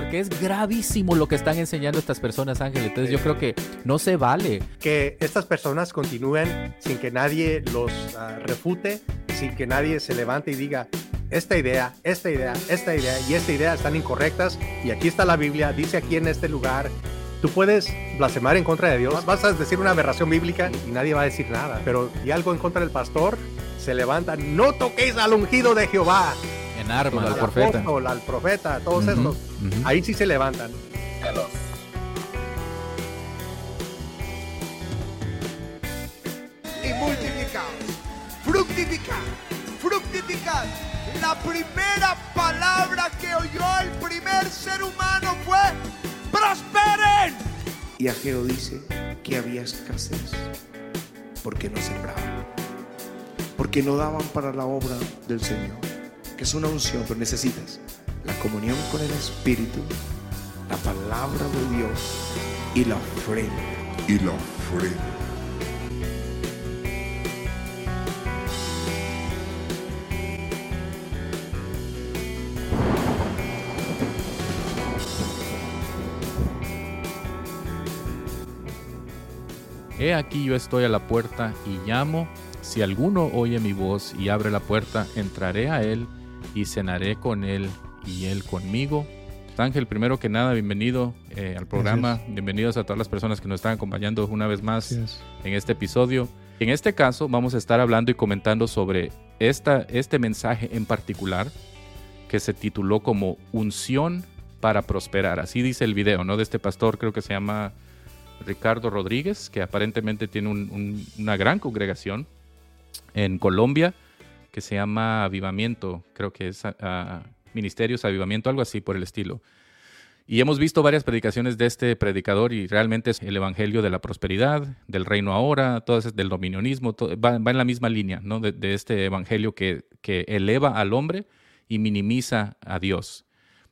Porque es gravísimo lo que están enseñando estas personas, Ángel. Entonces yo creo que no se vale. Que estas personas continúen sin que nadie los ah, refute, sin que nadie se levante y diga, esta idea, esta idea, esta idea y esta idea están incorrectas y aquí está la Biblia, dice aquí en este lugar. Tú puedes blasfemar en contra de Dios, vas a decir una aberración bíblica y nadie va a decir nada, pero y algo en contra del pastor, se levanta, no toquéis al ungido de Jehová. En armas, al profeta. Apóstol, al profeta, todos estos. Ahí sí se levantan. Y multiplicar, fructificar, fructificar. La primera palabra que oyó el primer ser humano fue prosperen. Y Ageo dice que había escasez porque no sembraban, porque no daban para la obra del Señor, que es una unción, pero necesitas la comunión con el Espíritu, la palabra de Dios y la ofrenda. Y la ofrenda. He aquí yo estoy a la puerta y llamo. Si alguno oye mi voz y abre la puerta, entraré a él y cenaré con él y él conmigo. Ángel, primero que nada, bienvenido eh, al programa. Bienvenidos a todas las personas que nos están acompañando una vez más en este episodio. En este caso, vamos a estar hablando y comentando sobre esta, este mensaje en particular que se tituló como Unción para prosperar. Así dice el video, ¿no? De este pastor, creo que se llama Ricardo Rodríguez, que aparentemente tiene una gran congregación en Colombia que se llama Avivamiento, creo que es uh, Ministerios Avivamiento, algo así por el estilo. Y hemos visto varias predicaciones de este predicador y realmente es el evangelio de la prosperidad, del reino ahora, todo es del dominionismo, va, en la misma línea ¿no? de, de, este evangelio que, que eleva al hombre y minimiza a Dios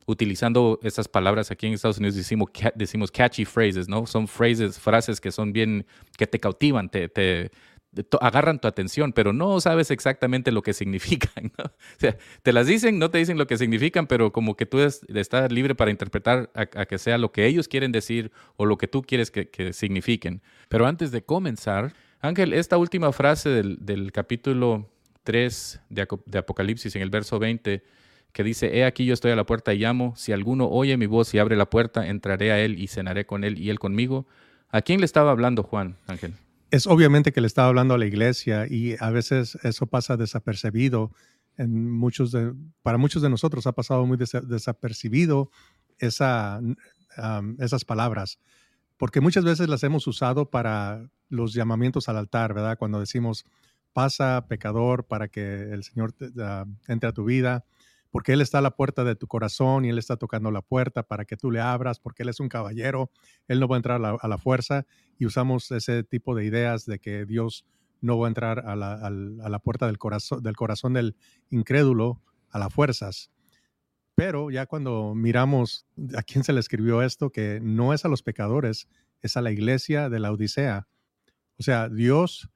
utilizando esas palabras aquí en Estados Unidos decimos, decimos catchy phrases, ¿no? Son phrases, frases que son bien, que te cautivan, te, te, agarran tu atención, pero no sabes exactamente lo que significan. O sea, te las dicen, no te dicen lo que significan, pero como que tú estás libre para interpretar a, que sea lo que ellos quieren decir o lo que tú quieres que, que signifiquen. Pero antes de comenzar, Ángel, esta última frase del, del capítulo 3 de, de Apocalipsis en el verso 20 que dice, he aquí yo estoy a la puerta y llamo, si alguno oye mi voz y abre la puerta, entraré a él y cenaré con él y él conmigo. ¿A quién le estaba hablando Juan, Ángel? Es obviamente que le estaba hablando a la iglesia y a veces eso pasa desapercibido. En muchos para muchos de nosotros ha pasado muy desapercibido esa, esas palabras, porque muchas veces las hemos usado para los llamamientos al altar, ¿verdad? Cuando decimos, pasa pecador para que el Señor entre a tu vida porque Él está a la puerta de tu corazón y Él está tocando la puerta para que tú le abras, porque Él es un caballero, Él no va a entrar a la, fuerza y usamos ese tipo de ideas de que Dios no va a entrar a la, puerta del corazón, del corazón del incrédulo a las fuerzas. Pero ya cuando miramos a quién se le escribió esto, que no es a los pecadores, es a la iglesia de la Odisea. O sea, Dios,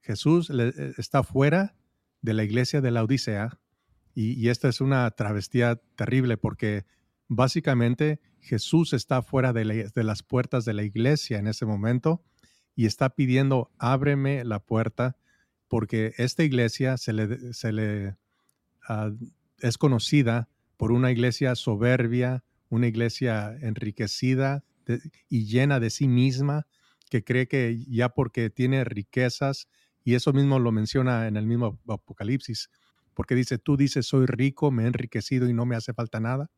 Jesús eh, está fuera de la iglesia de la Odisea y, esta es una travestía terrible porque básicamente Jesús está fuera de, las puertas de la iglesia en ese momento y está pidiendo, ábreme la puerta, porque esta iglesia se le, ah, es conocida por una iglesia soberbia, una iglesia enriquecida y llena de sí misma, que cree que ya porque tiene riquezas, y eso mismo lo menciona en el mismo Apocalipsis, porque dice, tú dices, soy rico, me he enriquecido y no me hace falta nada,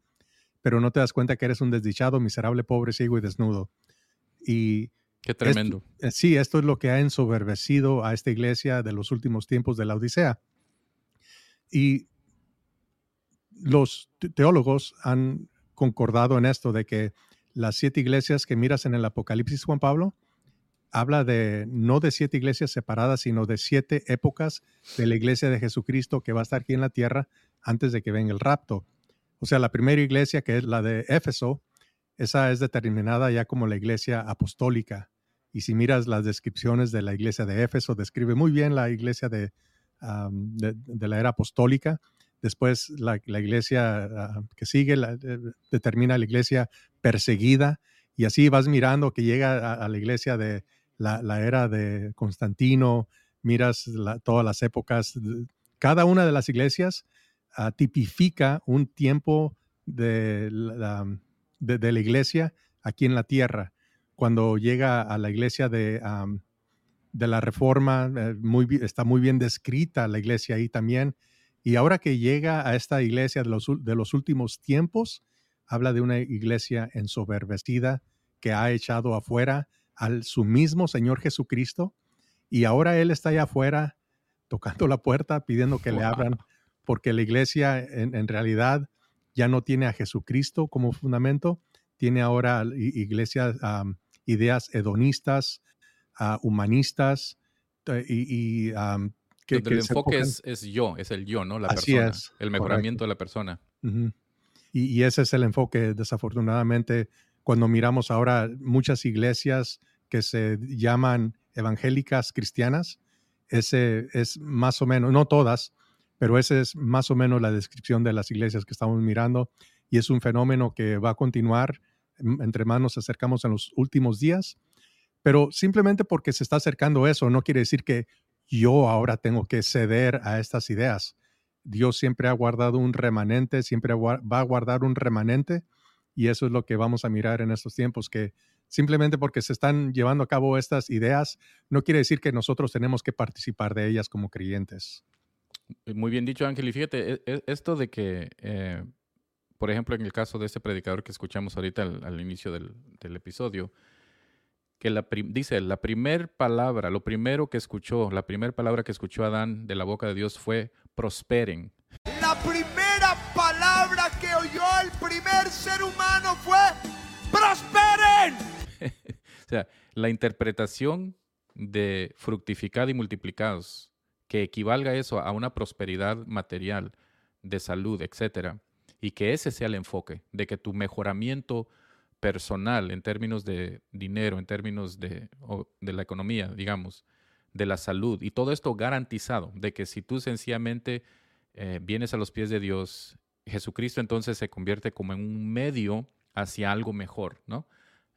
pero no te das cuenta que eres un desdichado, miserable, pobre, ciego y desnudo. Y Qué tremendo. Eh, sí, esto es lo que ha ensoberbecido a esta iglesia de los últimos tiempos de la Odisea. Y los teólogos han concordado en esto de que las siete iglesias que miras en el Apocalipsis, Juan Pablo, habla de no de siete iglesias separadas, sino de siete épocas de la iglesia de Jesucristo que va a estar aquí en la tierra antes de que venga el rapto. O sea, la primera iglesia, que es la de Éfeso, esa es determinada ya como la iglesia apostólica. Y si miras las descripciones de la iglesia de Éfeso, describe muy bien la iglesia de, de, la era apostólica. después la, iglesia ah, que sigue eh, determina la iglesia perseguida y así vas mirando que llega a, la iglesia de la, era de Constantino, miras todas las épocas, cada una de las iglesias ah, tipifica un tiempo de la, de, la iglesia aquí en la tierra. Cuando llega a la iglesia de, de la Reforma, eh, muy, está muy bien descrita la iglesia ahí también. Y ahora que llega a esta iglesia de los, de los últimos tiempos, habla de una iglesia ensoberbecida que ha echado afuera al su mismo Señor Jesucristo. Y ahora Él está allá afuera tocando la puerta, pidiendo que le abran, porque la iglesia en, realidad ya no tiene a Jesucristo como fundamento, tiene ahora iglesias, ideas hedonistas, humanistas y, que, el enfoque es, yo, es el yo, ¿no? La persona, el mejoramiento de la persona. y, ese es el enfoque, desafortunadamente, cuando miramos ahora muchas iglesias que se llaman evangélicas cristianas, ese es más o menos, no todas, pero ese es más o menos la descripción de las iglesias que estamos mirando y es un fenómeno que va a continuar entre más nos acercamos en los últimos días, pero simplemente porque se está acercando eso no quiere decir que yo ahora tengo que ceder a estas ideas. Dios siempre ha guardado un remanente, siempre va a guardar un remanente y eso es lo que vamos a mirar en estos tiempos, que simplemente porque se están llevando a cabo estas ideas, no quiere decir que nosotros tenemos que participar de ellas como creyentes. Muy bien dicho, Ángel. Y fíjate, e, e, esto de que, eh, por ejemplo, en el caso de este predicador que escuchamos ahorita al, inicio del, episodio, que la dice, la primera palabra, lo primero que escuchó, la primera palabra que escuchó Adán de la boca de Dios fue prosperen. La primera oyó el primer ser humano fue prosperen. o sea, la interpretación de fructificad y multiplicados, que equivalga eso a una prosperidad material, de salud, etcétera, y que ese sea el enfoque, de que tu mejoramiento personal en términos de dinero, en términos de, la economía, digamos, de la salud, y todo esto garantizado, de que si tú sencillamente eh, vienes a los pies de Dios, Jesucristo entonces se convierte como en un medio hacia algo mejor, ¿no?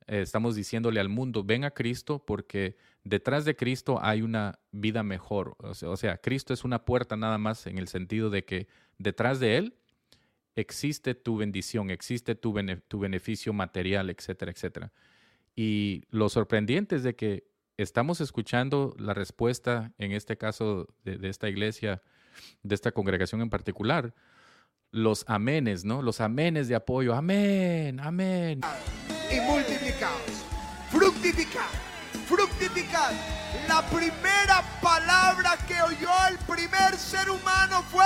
Eh, estamos diciéndole al mundo, ven a Cristo porque detrás de Cristo hay una vida mejor. O sea, Cristo es una puerta nada más en el sentido de que detrás de Él existe tu bendición, existe tu, beneficio material, etcétera, etcétera. Y lo sorprendente es de que estamos escuchando la respuesta, en este caso de esta iglesia, de esta congregación en particular, los amenes, ¿no? Los amenes de apoyo. Amén, amén. Y multiplicados. Fructificar, fructificar. La primera palabra que oyó el primer ser humano fue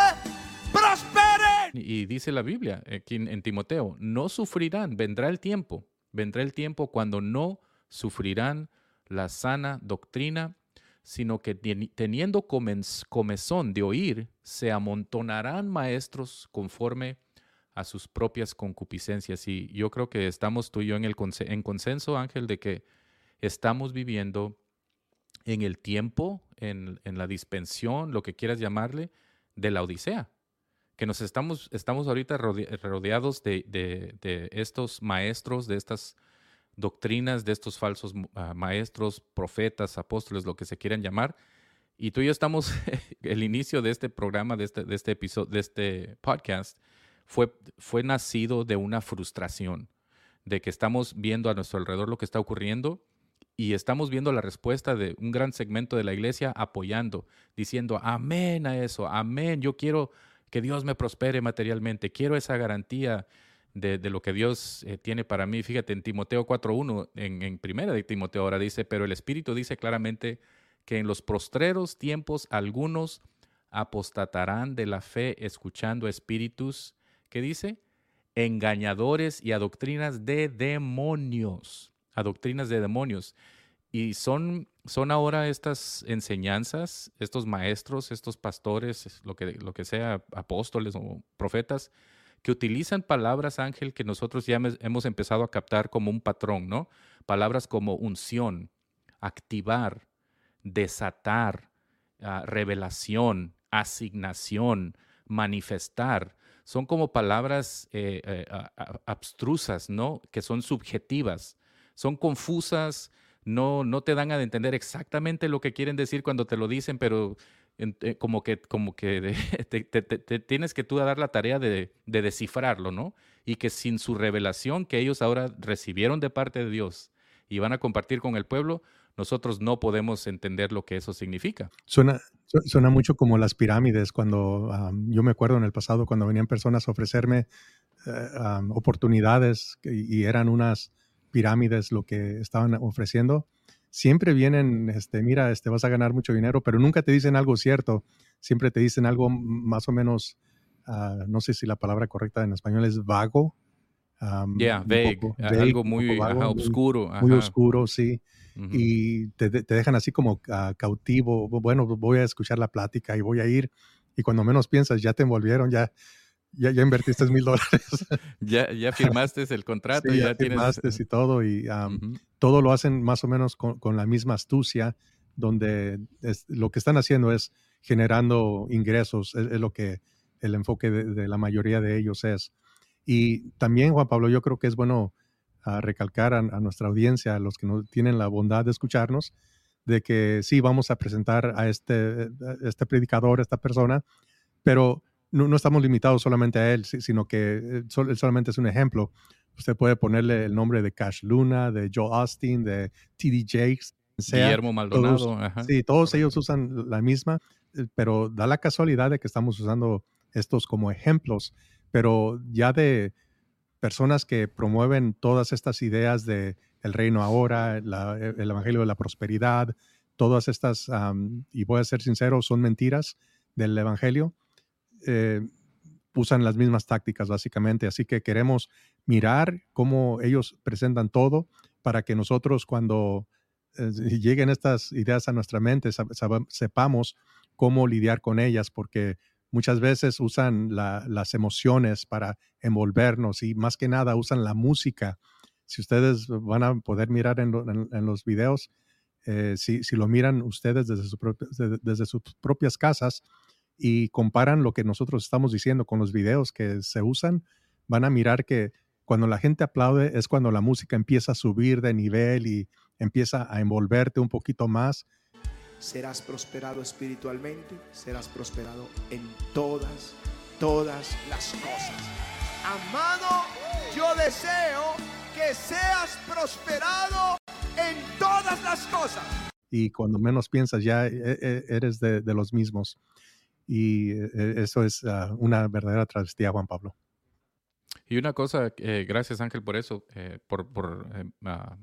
prosperen. Y dice la Biblia aquí en Timoteo, no sufrirán, vendrá el tiempo, vendrá el tiempo cuando no sufrirán la sana doctrina sino que teniendo comezón de oír, se amontonarán maestros conforme a sus propias concupiscencias. Y yo creo que estamos tú y yo en, el en consenso, Ángel, de que estamos viviendo en el tiempo, en, la dispensión, lo que quieras llamarle, de la Odisea. Que nos estamos, estamos ahorita rodeados de, de estos maestros, de estas doctrinas de estos falsos ah, maestros, profetas, apóstoles, lo que se quieran llamar. Y tú y yo estamos, el inicio de este programa, de este, de este episodio, de este podcast, fue, fue nacido de una frustración, de que estamos viendo a nuestro alrededor lo que está ocurriendo y estamos viendo la respuesta de un gran segmento de la iglesia apoyando, diciendo, amén a eso, amén, yo quiero que Dios me prospere materialmente, quiero esa garantía de, lo que Dios eh, tiene para mí. Fíjate, en Timoteo 4.1, en, en primera de Timoteo ahora dice, pero el Espíritu dice claramente que en los postreros tiempos algunos apostatarán de la fe escuchando espíritus, ¿qué dice? Engañadores y a doctrinas de demonios, a doctrinas de demonios. Y son, son ahora estas enseñanzas, estos maestros, estos pastores, lo que, lo que sea, apóstoles o profetas, que utilizan palabras, Ángel, que nosotros ya hemos empezado a captar como un patrón, ¿no? Palabras como unción, activar, desatar, ah, revelación, asignación, manifestar. Son como palabras eh, eh, abstrusas, ¿no? Que son subjetivas, son confusas, no, no te dan a entender exactamente lo que quieren decir cuando te lo dicen, pero como que, como que te, tienes que tú dar la tarea de, de, descifrarlo, ¿no? Y que sin su revelación que ellos ahora recibieron de parte de Dios y van a compartir con el pueblo, nosotros no podemos entender lo que eso significa. Suena, suena mucho como las pirámides, cuando yo me acuerdo en el pasado cuando venían personas a ofrecerme eh, oportunidades y, eran unas pirámides lo que estaban ofreciendo. Siempre vienen, este, mira, este, vas a ganar mucho dinero, pero nunca te dicen algo cierto. Siempre te dicen algo más o menos, ah, no sé si la palabra correcta en español es vago, ya, vague, algo muy oscuro. Muy, oscuro, sí. Y te, dejan así como cautivo. Bueno, voy a escuchar la plática y voy a ir. Y cuando menos piensas, ya te envolvieron, ya, ya, ya invertiste mil dólares. ya, ya firmaste el contrato. ya, firmaste y todo. Y todo lo hacen más o menos con, la misma astucia, donde lo que están haciendo es generando ingresos. Es, lo que el enfoque de la mayoría de ellos es. Y también, Juan Pablo, yo creo que es bueno ah, recalcar a, nuestra audiencia, a los que no tienen la bondad de escucharnos, de que sí, vamos a presentar a este, este predicador, a esta persona, pero no, estamos limitados solamente a él, sino que eh, él solamente es un ejemplo. Usted puede ponerle el nombre de Cash Luna, de Joe Austin, de T.D. Jakes, Guillermo Maldonado. sí, todos ellos usan la misma, eh, pero da la casualidad de que estamos usando estos como ejemplos pero ya de personas que promueven todas estas ideas de el reino ahora, e, el evangelio de la prosperidad, todas estas, y voy a ser sincero, son mentiras del evangelio, eh, usan las mismas tácticas básicamente. Así que queremos mirar cómo ellos presentan todo para que nosotros cuando eh, lleguen estas ideas a nuestra mente sepamos cómo lidiar con ellas, porque muchas veces usan las emociones para envolvernos y más que nada usan la música. Si ustedes van a poder mirar en, los videos, eh, si, lo miran ustedes desde, desde sus propias casas y comparan lo que nosotros estamos diciendo con los videos que se usan, van a mirar que cuando la gente aplaude es cuando la música empieza a subir de nivel y empieza a envolverte un poquito más serás prosperado espiritualmente, serás prosperado en todas, todas las cosas. Amado, yo deseo que seas prosperado en todas las cosas. Y cuando menos piensas, ya e, e, eres de, los mismos. Y e, eso es ah, una verdadera travestía, Juan Pablo. Y una cosa, eh, gracias Ángel por eso, eh, por, eh, ah,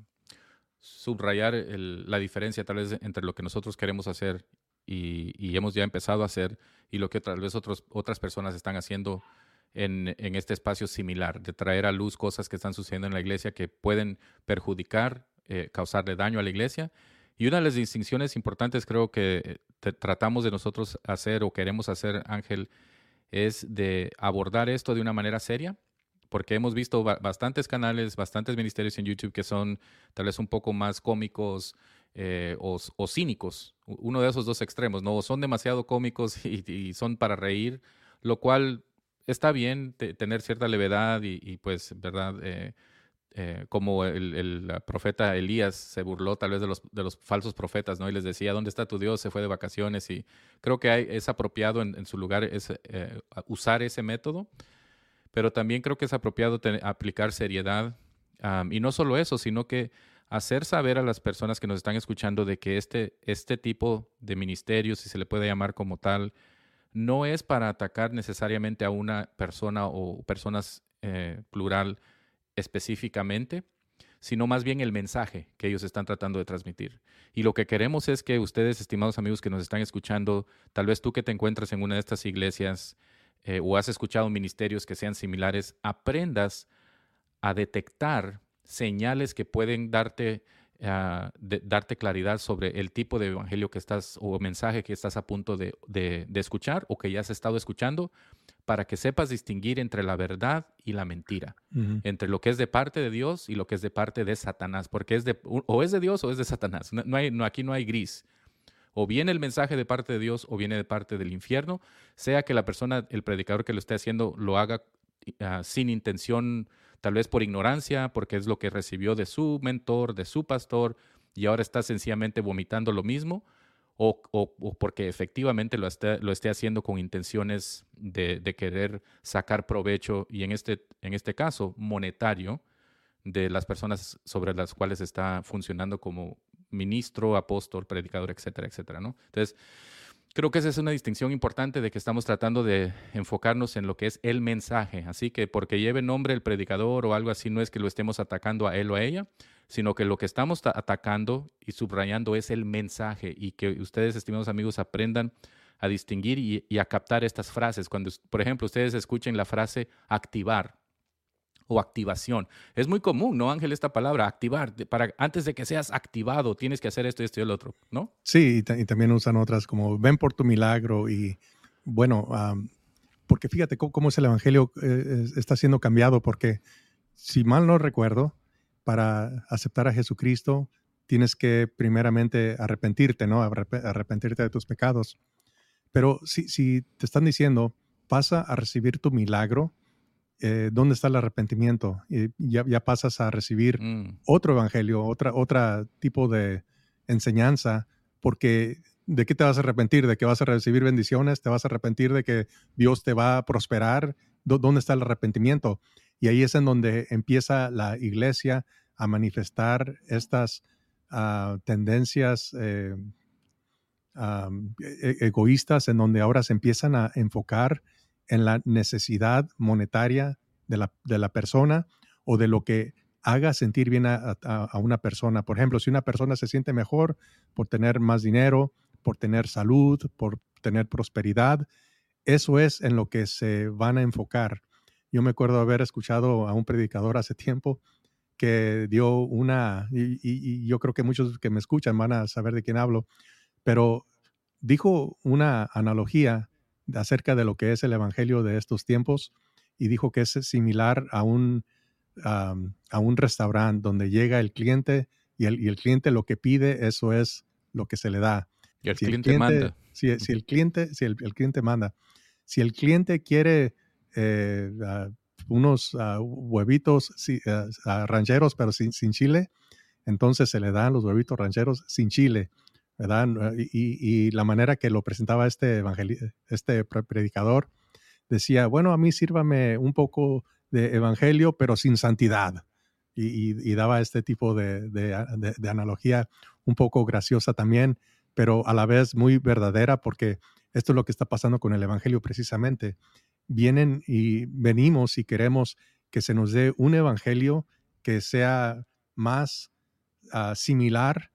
subrayar la diferencia tal vez entre lo que nosotros queremos hacer y, hemos ya empezado a hacer y lo que tal vez otras personas están haciendo en, este espacio similar, de traer a luz cosas que están sucediendo en la iglesia que pueden perjudicar, eh, causarle daño a la iglesia. Y una de las distinciones importantes creo que eh, tratamos de nosotros hacer o queremos hacer, Ángel, es de abordar esto de una manera seria porque hemos visto bastantes canales, bastantes ministerios en YouTube que son tal vez un poco más cómicos eh, o, cínicos, uno de esos dos extremos, ¿no? son demasiado cómicos y, son para reír, lo cual está bien tener cierta levedad y, pues, ¿verdad? Eh, eh, como el, profeta Elías se burló tal vez de los, de los falsos profetas, ¿no? Y les decía, ¿dónde está tu Dios? Se fue de vacaciones y creo que hay, es apropiado en, su lugar es, usar ese método pero también creo que es apropiado aplicar seriedad. y no solo eso, sino que hacer saber a las personas que nos están escuchando de que este, este tipo de ministerio, si se le puede llamar como tal, no es para atacar necesariamente a una persona o personas eh, plural específicamente, sino más bien el mensaje que ellos están tratando de transmitir. Y lo que queremos es que ustedes, estimados amigos que nos están escuchando, tal vez tú que te encuentras en una de estas iglesias, eh, o has escuchado ministerios que sean similares, aprendas a detectar señales que pueden darte, ah, darte claridad sobre el tipo de evangelio que estás o mensaje que estás a punto de, escuchar o que ya has estado escuchando para que sepas distinguir entre la verdad y la mentira, entre lo que es de parte de Dios y lo que es de parte de Satanás, porque es de, o es de Dios o es de Satanás. No, hay, no, aquí no hay gris. O viene el mensaje de parte de Dios o viene de parte del infierno, sea que la persona, el predicador que lo esté haciendo, lo haga ah, sin intención, tal vez por ignorancia, porque es lo que recibió de su mentor, de su pastor, y ahora está sencillamente vomitando lo mismo, o, porque efectivamente lo esté, lo esté haciendo con intenciones de, querer sacar provecho, y en este, en este caso, monetario, de las personas sobre las cuales está funcionando como ministro, apóstol, predicador, etcétera, etcétera, ¿no? Entonces, creo que esa es una distinción importante de que estamos tratando de enfocarnos en lo que es el mensaje. Así que porque lleve nombre el predicador o algo así, no es que lo estemos atacando a él o a ella, sino que lo que estamos atacando y subrayando es el mensaje y que ustedes, estimados amigos, aprendan a distinguir y, y a captar estas frases. Cuando, por ejemplo, ustedes escuchen la frase activar, o activación. Es muy común, ¿no, Ángel, esta palabra, activar? Para, antes de que seas activado, tienes que hacer esto, esto y el otro, ¿no? Sí, y, también usan otras como ven por tu milagro y bueno, porque fíjate cómo, es el Evangelio eh, está siendo cambiado, porque si mal no recuerdo, para aceptar a Jesucristo tienes que primeramente arrepentirte, ¿no? Arrepentirte de tus pecados. Pero si, si te están diciendo, pasa a recibir tu milagro, eh, ¿dónde está el arrepentimiento? Y ya, ya pasas a recibir mm. otro evangelio, otra, otra tipo de enseñanza, porque ¿de qué te vas a arrepentir? ¿De que vas a recibir bendiciones? ¿Te vas a arrepentir de que Dios te va a prosperar? ¿Dónde está el arrepentimiento? Y ahí es en donde empieza la iglesia a manifestar estas ah, tendencias eh, e, e, egoístas, en donde ahora se empiezan a enfocar en la necesidad monetaria de la, de la persona o de lo que haga sentir bien a, una persona. Por ejemplo, si una persona se siente mejor por tener más dinero, por tener salud, por tener prosperidad, eso es en lo que se van a enfocar. Yo me acuerdo haber escuchado a un predicador hace tiempo que dio una, y, yo creo que muchos que me escuchan van a saber de quién hablo, pero dijo una analogía acerca de lo que es el Evangelio de estos tiempos y dijo que es similar a un, a un restaurante donde llega el cliente y el, y el, cliente lo que pide, eso es lo que se le da. Y el, cliente, manda. Si, el cliente, si el, cliente manda. Si el cliente quiere eh, unos huevitos rancheros, pero sin, sin chile, entonces se le dan los huevitos rancheros sin chile. Y, la manera que lo presentaba este, este predicador decía, bueno, a mí sírvame un poco de evangelio, pero sin santidad. Y, daba este tipo de, de, analogía un poco graciosa también, pero a la vez muy verdadera, porque esto es lo que está pasando con el evangelio precisamente. Vienen y venimos y queremos que se nos dé un evangelio que sea más uh, similar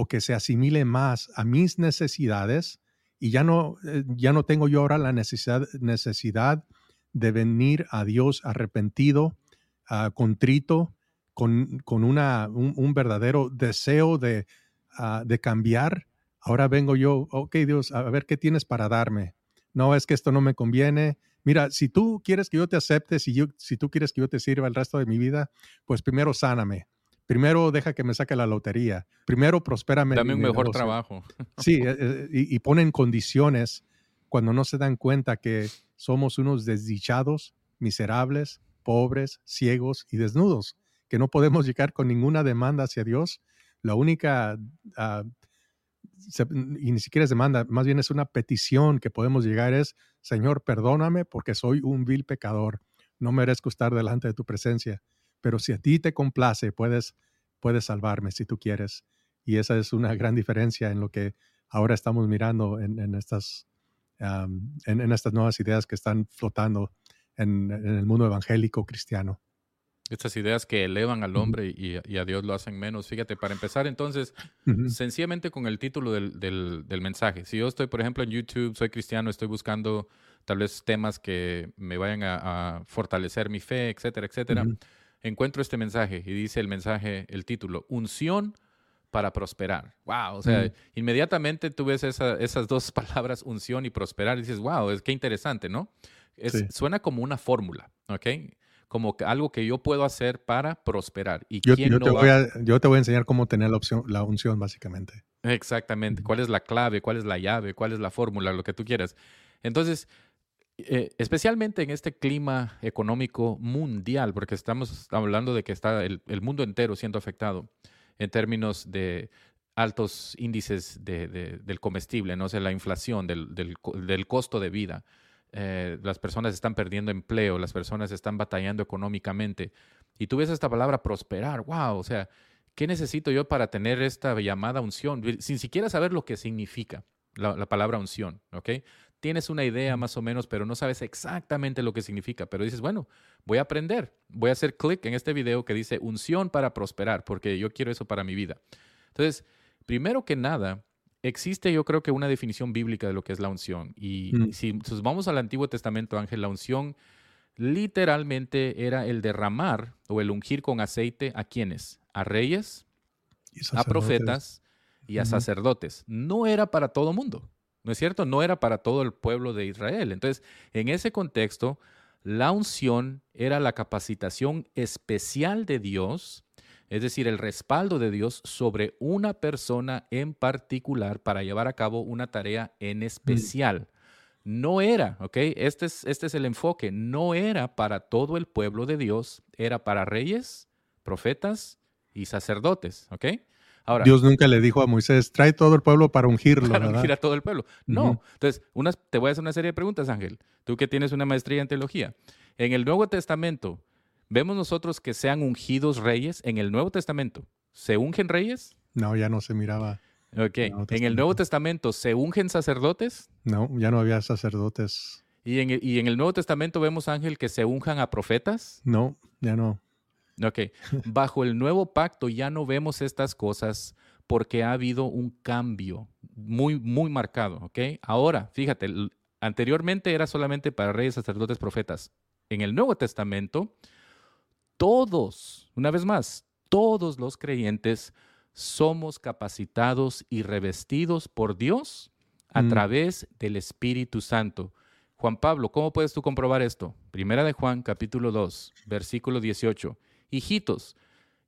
o que se asimile más a mis necesidades y ya no, eh, ya no tengo yo ahora la necesidad, necesidad de venir a Dios arrepentido, uh, contrito, con, con una, un, verdadero deseo de, ah, de cambiar. Ahora vengo yo, ok Dios, a ver qué tienes para darme. No es que esto no me conviene. Mira, si tú quieres que yo te acepte, si, yo, si tú quieres que yo te sirva el resto de mi vida, pues primero sáname primero deja que me saque la lotería, primero prospérame. Dame un mejor trabajo. Sí, eh, eh, y, ponen condiciones cuando no se dan cuenta que somos unos desdichados, miserables, pobres, ciegos y desnudos, que no podemos llegar con ninguna demanda hacia Dios. La única, ah, y ni siquiera es demanda, más bien es una petición que podemos llegar es, Señor, perdóname porque soy un vil pecador, no merezco estar delante de tu presencia pero si a ti te complace, puedes, puedes salvarme si tú quieres. Y esa es una gran diferencia en lo que ahora estamos mirando en, estas, en, estas nuevas ideas que están flotando en, el mundo evangélico cristiano. Estas ideas que elevan al hombre y, a Dios lo hacen menos. Fíjate, para empezar entonces, sencillamente con el título del, mensaje. Si yo estoy, por ejemplo, en YouTube, soy cristiano, estoy buscando tal vez temas que me vayan a, fortalecer mi fe, etcétera, etcétera encuentro este mensaje y dice el mensaje, el título, unción para prosperar. Wow, o sea, inmediatamente tú ves esas dos palabras, unción y prosperar, y dices, wow, es que interesante, ¿no? Es, Suena como una fórmula, ¿ok? como que algo que yo puedo hacer para prosperar. ¿Y Yo, quién yo no te va- voy a, yo te voy a enseñar cómo tener la, opción, la unción, básicamente. Exactamente. ¿Cuál es la clave? ¿Cuál es la llave? ¿Cuál es la fórmula? Lo que tú quieras. Entonces, eh, especialmente en este clima económico mundial, porque estamos hablando de que está el, mundo entero siendo afectado en términos de altos índices de- de- del comestible, no sea, la inflación, del costo de vida. Eh, las personas están perdiendo empleo, las personas están batallando económicamente. Y tú ves esta palabra prosperar, wow, o sea, ¿qué necesito yo para tener esta llamada unción? Sin siquiera saber lo que significa la, la palabra unción, ¿ok? Tienes una idea más o menos, pero no sabes exactamente lo que significa. Pero dices, bueno, voy a aprender. Voy a hacer clic en este video que dice unción para prosperar, porque yo quiero eso para mi vida. Entonces, primero que nada, existe yo creo que una definición bíblica de lo que es la unción. Y Mm. si vamos al Antiguo Testamento, Ángel, la unción literalmente era el derramar o el ungir con aceite a quienes? A reyes, a profetas y a sacerdotes. No era para todo mundo, ¿no es cierto? No era para todo el pueblo de Israel. Entonces, en ese contexto, la unción era la capacitación especial de Dios, es decir, el respaldo de Dios sobre una persona en particular para llevar a cabo una tarea en especial. No era, ¿ok? Este es, este es el enfoque. No era para todo el pueblo de Dios, era para reyes, profetas y sacerdotes, ¿ok? Ahora, Dios nunca le dijo a Moisés, trae todo el pueblo para ungirlo, para ¿verdad? ungir a todo el pueblo. No. Entonces, unas, te voy a hacer una serie de preguntas, Ángel. Tú que tienes una maestría en teología. En el Nuevo Testamento, ¿vemos nosotros que sean ungidos reyes? En el Nuevo Testamento, ¿se ungen reyes? No, ya no se miraba. Ok. En el Nuevo Testamento, ¿se ungen sacerdotes? No, ya no había sacerdotes. Y en, el, y en el Nuevo Testamento vemos, Ángel, que se unjan a profetas. No, ya no. Ok. Bajo el nuevo pacto ya no vemos estas cosas porque ha habido un cambio muy, muy marcado. Ok. Ahora, fíjate, anteriormente era solamente para reyes, sacerdotes, profetas. En el Nuevo Testamento, todos, una vez más, todos los creyentes somos capacitados y revestidos por Dios a Mm. través del Espíritu Santo. Juan Pablo, ¿cómo puedes tú comprobar esto? Primera de Juan, capítulo 2, versículo 18. Hijitos,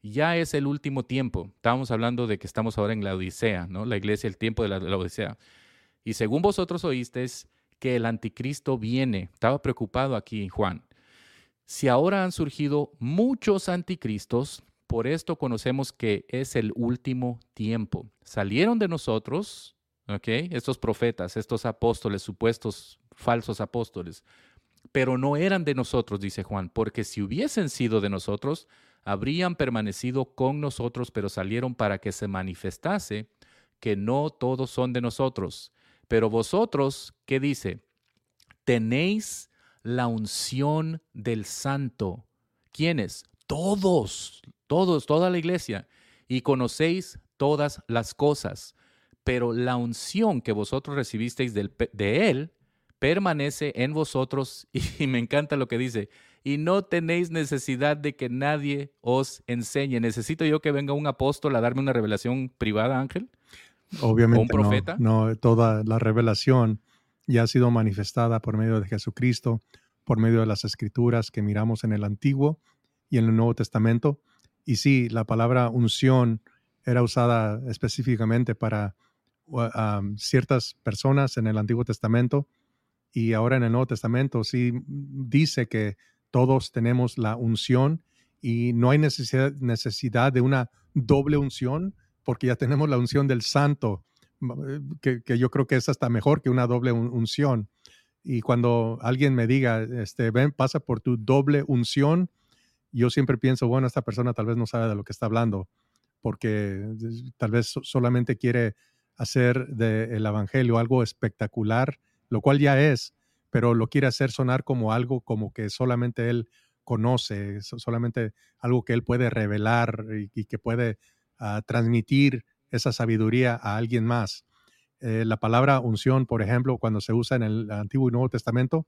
ya es el último tiempo. Estábamos hablando de que estamos ahora en la Odisea, ¿no? La iglesia, el tiempo de la, Odisea. Y según vosotros oísteis que el anticristo viene. Estaba preocupado aquí Juan. Si ahora han surgido muchos anticristos, por esto conocemos que es el último tiempo. Salieron de nosotros, ¿ok? Estos profetas, estos apóstoles, supuestos falsos apóstoles, pero no eran de nosotros, dice Juan, porque si hubiesen sido de nosotros, habrían permanecido con nosotros, pero salieron para que se manifestase que no todos son de nosotros. Pero vosotros, ¿qué dice? Tenéis la unción del santo. ¿Quiénes? Todos, todos, toda la iglesia. Y conocéis todas las cosas. Pero la unción que vosotros recibisteis del de él permanece en vosotros. Y me encanta lo que dice. Y no tenéis necesidad de que nadie os enseñe. ¿Necesito yo que venga un apóstol a darme una revelación privada, Ángel? Obviamente no, profeta? no. toda la revelación ya ha sido manifestada por medio de Jesucristo, por medio de las escrituras que miramos en el Antiguo y en el Nuevo Testamento. Y sí, la palabra unción era usada específicamente para uh, um, ciertas personas en el Antiguo Testamento y ahora en el Nuevo Testamento sí dice que todos tenemos la unción y no hay necesidad, necesidad de una doble unción porque ya tenemos la unción del santo, que, que yo creo que es hasta mejor que una doble un- unción. Y cuando alguien me diga, este, ven, pasa por tu doble unción, yo siempre pienso, bueno, esta persona tal vez no sabe de lo que está hablando, porque tal vez so- solamente quiere hacer del evangelio algo espectacular, lo cual ya es, pero lo quiere hacer sonar como algo como que solamente él conoce, so- solamente algo que él puede revelar y, y que puede ah, transmitir esa sabiduría a alguien más. Eh, la palabra unción, por ejemplo, cuando se usa en el Antiguo y Nuevo Testamento,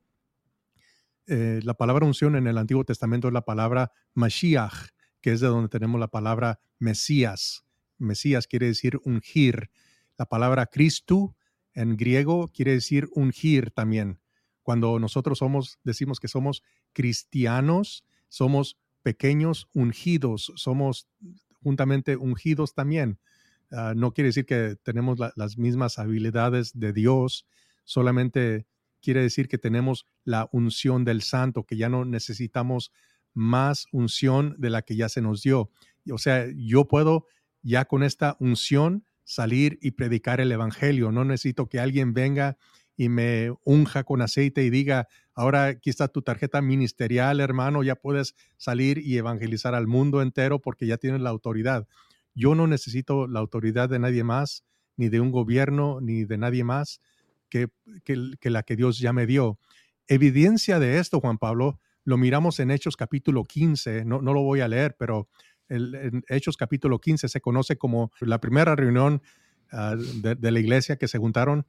eh, la palabra unción en el Antiguo Testamento es la palabra Mashiach, que es de donde tenemos la palabra Mesías. Mesías quiere decir ungir. La palabra Cristo en griego quiere decir ungir también. Cuando nosotros somos, decimos que somos cristianos, somos pequeños ungidos, somos juntamente ungidos también. Ah, no quiere decir que tenemos las mismas habilidades de Dios, solamente quiere decir que tenemos la unción del santo, que ya no necesitamos más unción de la que ya se nos dio. O sea, yo puedo ya con esta unción salir y predicar el Evangelio. No necesito que alguien venga y me unja con aceite y diga, ahora aquí está tu tarjeta ministerial, hermano, ya puedes salir y evangelizar al mundo entero porque ya tienes la autoridad. Yo no necesito la autoridad de nadie más, ni de un gobierno, ni de nadie más que, la que Dios ya me dio. Evidencia de esto, Juan Pablo, lo miramos en Hechos capítulo 15, no, no lo voy a leer, pero en Hechos capítulo 15 se conoce como la primera reunión ah, de, la iglesia que se juntaron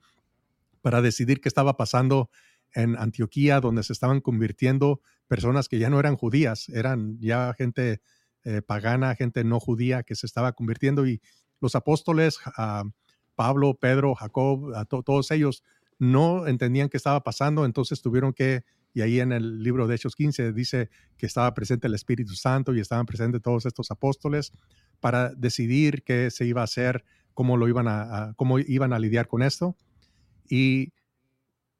para decidir qué estaba pasando en Antioquía, donde se estaban convirtiendo personas que ya no eran judías, eran ya gente eh, pagana, gente no judía que se estaba convirtiendo. Y los apóstoles, Pablo, Pedro, Jacob, todos ellos no entendían qué estaba pasando, entonces tuvieron que, y ahí en el libro de Hechos 15 dice que estaba presente el Espíritu Santo y estaban presentes todos estos apóstoles para decidir qué se iba a hacer, cómo lo iban a cómo iban a lidiar con esto. Y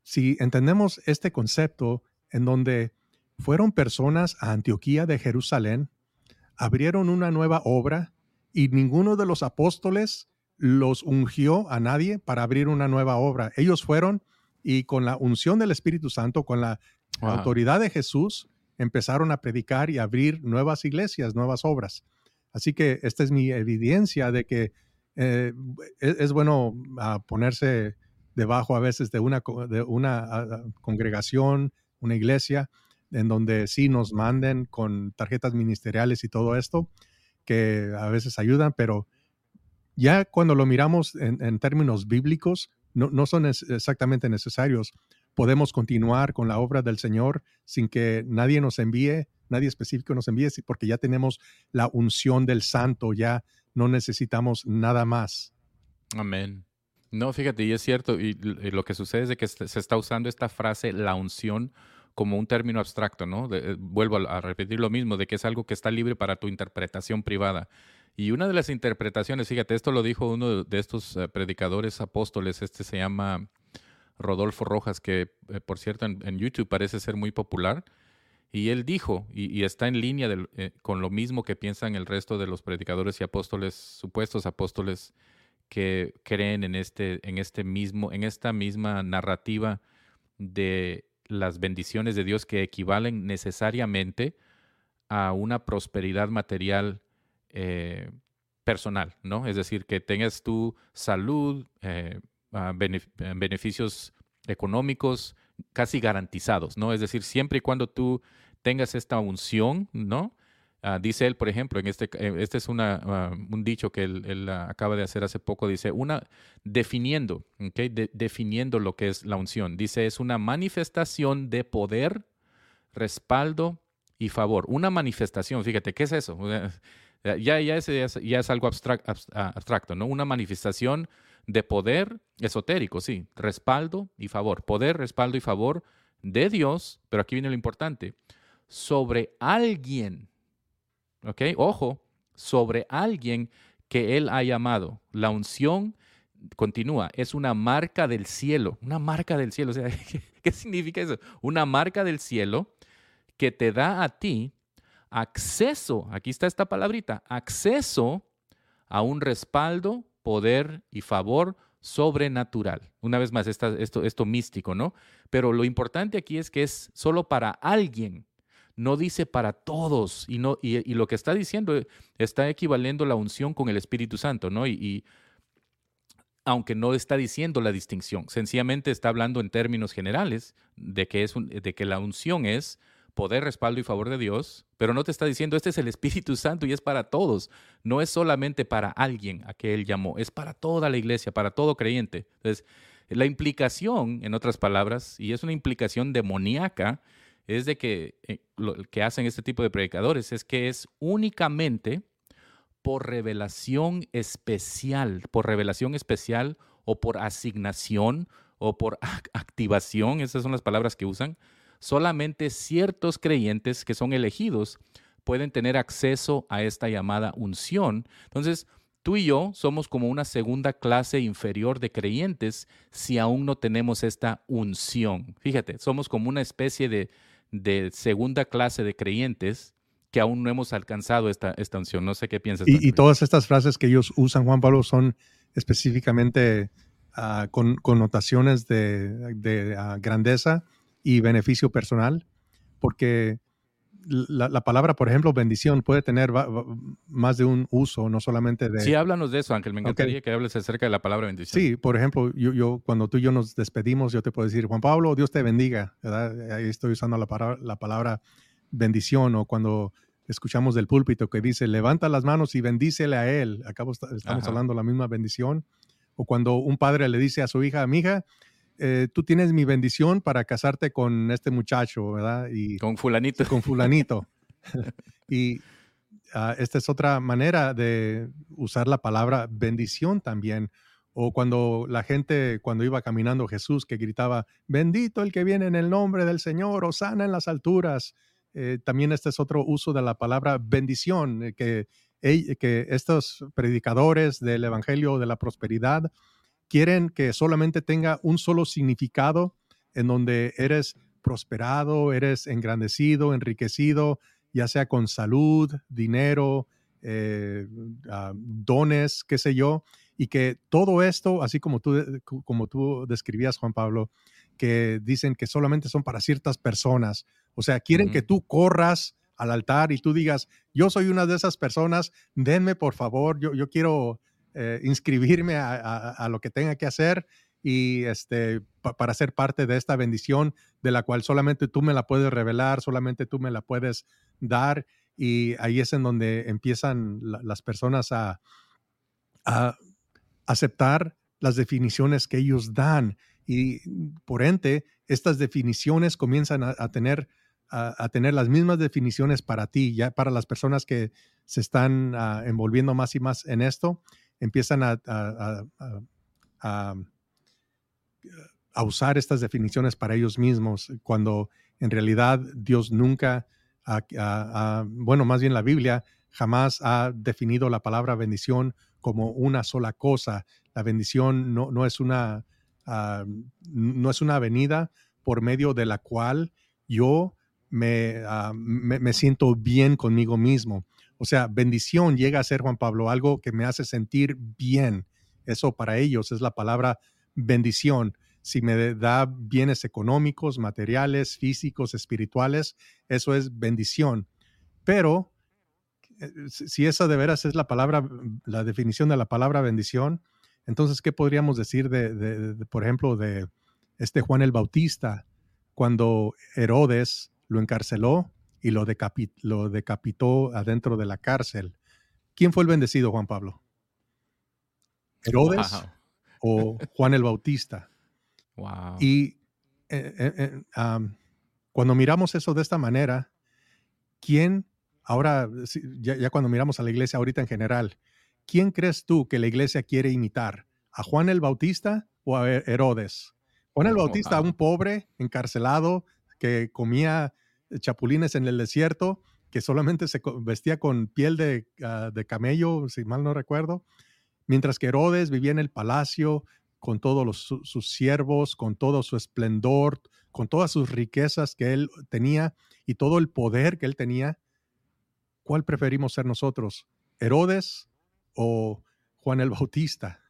si entendemos este concepto en donde fueron personas a Antioquía de Jerusalén, abrieron una nueva obra y ninguno de los apóstoles los ungió a nadie para abrir una nueva obra. Ellos fueron y con la unción del Espíritu Santo, con la autoridad de Jesús, empezaron a predicar y abrir nuevas iglesias, nuevas obras. Así que esta es mi evidencia de que eh, es, es, bueno ah, ponerse debajo a veces de una, de una ah, congregación, una iglesia, en donde sí nos manden con tarjetas ministeriales y todo esto, que a veces ayudan, pero ya cuando lo miramos en, términos bíblicos, no, no, son exactamente necesarios. Podemos continuar con la obra del Señor sin que nadie nos envíe, nadie específico nos envíe, porque ya tenemos la unción del Santo, ya no necesitamos nada más. Amén. No, fíjate, y es cierto, y, lo que sucede es de que se está usando esta frase, la unción, como un término abstracto, ¿no? Eh, vuelvo a, repetir lo mismo, de que es algo que está libre para tu interpretación privada. Y una de las interpretaciones, fíjate, esto lo dijo uno de estos eh, predicadores apóstoles, este se llama Rodolfo Rojas, que eh, por cierto en, YouTube parece ser muy popular. Y él dijo, y, está en línea con lo mismo que piensan el resto de los predicadores y apóstoles, supuestos apóstoles que creen en este, en este mismo, en esta misma narrativa de las bendiciones de Dios que equivalen necesariamente a una prosperidad material eh, personal, ¿no? Es decir, que tengas tu salud, eh, beneficios económicos casi garantizados, ¿no? Es decir, siempre y cuando tú tengas esta unción, ¿no? Ah, dice él, por ejemplo, en este, eh, este es una, ah, un dicho que él, ah, acaba de hacer hace poco, dice, una, definiendo, okay, definiendo lo que es la unción, dice, es una manifestación de poder, respaldo y favor. Una manifestación, fíjate, ¿qué es eso? Ya, ya, es, ya es algo abstracto, ¿no? Una manifestación de poder esotérico, sí, respaldo y favor. Poder, respaldo y favor de Dios, pero aquí viene lo importante, sobre alguien ¿ok? Ojo, sobre alguien que Él ha llamado. La unción continúa, es una marca del cielo, una marca del cielo. O sea, ¿qué, significa eso? Una marca del cielo que te da a ti acceso, aquí está esta palabrita, acceso a un respaldo, poder y favor sobrenatural. Una vez más, esto, esto místico, ¿no? Pero lo importante aquí es que es solo para alguien no dice para todos y, no, y, lo que está diciendo está equivaliendo la unción con el Espíritu Santo, ¿no? Y, aunque no está diciendo la distinción, sencillamente está hablando en términos generales de que, es de que la unción es poder, respaldo y favor de Dios, pero no te está diciendo este es el Espíritu Santo y es para todos, no es solamente para alguien a que Él llamó, es para toda la iglesia, para todo creyente. Entonces, la implicación, en otras palabras, y es una implicación demoníaca, es de que eh, lo que hacen este tipo de predicadores es que es únicamente por revelación especial, por revelación especial o por asignación o por activación, esas son las palabras que usan, solamente ciertos creyentes que son elegidos pueden tener acceso a esta llamada unción. Entonces, tú y yo somos como una segunda clase inferior de creyentes si aún no tenemos esta unción. Fíjate, somos como una especie de, de segunda clase de creyentes que aún no hemos alcanzado esta, esta unción. No sé qué piensas. Y, y todas estas frases que ellos usan, Juan Pablo, son específicamente uh, con connotaciones de, de uh, grandeza y beneficio personal, porque la, la, palabra, por ejemplo, bendición puede tener más de un uso, no solamente de... Sí, háblanos de eso, Ángel. Me encantaría okay. que hables acerca de la palabra bendición. Sí, por ejemplo, yo, yo, cuando tú y yo nos despedimos, yo te puedo decir, Juan Pablo, Dios te bendiga. ¿verdad? Ahí estoy usando la palabra, la palabra bendición o cuando escuchamos del púlpito que dice, levanta las manos y bendícele a él. Acá estamos Ajá. hablando de la misma bendición. O cuando un padre le dice a su hija, mi hija, eh, tú tienes mi bendición para casarte con este muchacho, ¿verdad? Y, con fulanito. Con fulanito. y uh, esta es otra manera de usar la palabra bendición también. O cuando la gente, cuando iba caminando Jesús, que gritaba, bendito el que viene en el nombre del Señor, o sana en las alturas. Eh, también este es otro uso de la palabra bendición, que, eh, que estos predicadores del Evangelio de la Prosperidad quieren que solamente tenga un solo significado en donde eres prosperado, eres engrandecido, enriquecido, ya sea con salud, dinero, eh, uh, dones, qué sé yo, y que todo esto, así como tú, como tú describías, Juan Pablo, que dicen que solamente son para ciertas personas. O sea, quieren uh -huh. que tú corras al altar y tú digas, yo soy una de esas personas, denme por favor, yo, yo quiero eh, inscribirme a, lo que tenga que hacer y este, pa, para ser parte de esta bendición de la cual solamente tú me la puedes revelar, solamente tú me la puedes dar. Y ahí es en donde empiezan la, las personas a, aceptar las definiciones que ellos dan y por ende estas definiciones comienzan a, tener a, tener las mismas definiciones para ti ya para las personas que se están uh, envolviendo más y más en esto empiezan a, usar estas definiciones para ellos mismos cuando en realidad Dios nunca bueno más bien la Biblia jamás ha definido la palabra bendición como una sola cosa la bendición no, no es una uh, no es una avenida por medio de la cual yo me, me, me, siento bien conmigo mismo. O sea, bendición llega a ser, Juan Pablo, algo que me hace sentir bien. Eso para ellos es la palabra bendición. Si me da bienes económicos, materiales, físicos, espirituales, eso es bendición. Pero eh, si esa de veras es la palabra, la definición de la palabra bendición, entonces, ¿qué podríamos decir de, de, de, por ejemplo, de este Juan el Bautista, cuando Herodes lo encarceló y lo, decapit lo decapitó adentro de la cárcel? ¿Quién fue el bendecido, Juan Pablo? ¿Herodes wow. o Juan el Bautista? Wow. Y eh, eh, eh, um, cuando miramos eso de esta manera, ¿quién, ahora, ya, ya cuando miramos a la iglesia ahorita en general, ¿quién crees tú que la iglesia quiere imitar? ¿A Juan el Bautista o a Herodes? Juan el Bautista, un pobre encarcelado que comía chapulines en el desierto, que solamente se vestía con piel de, uh, de camello, si mal no recuerdo, mientras que Herodes vivía en el palacio con todos sus siervos, con todo su esplendor, con todas sus riquezas que él tenía y todo el poder que él tenía. ¿Cuál preferimos ser nosotros? ¿Herodes o Juan el Bautista.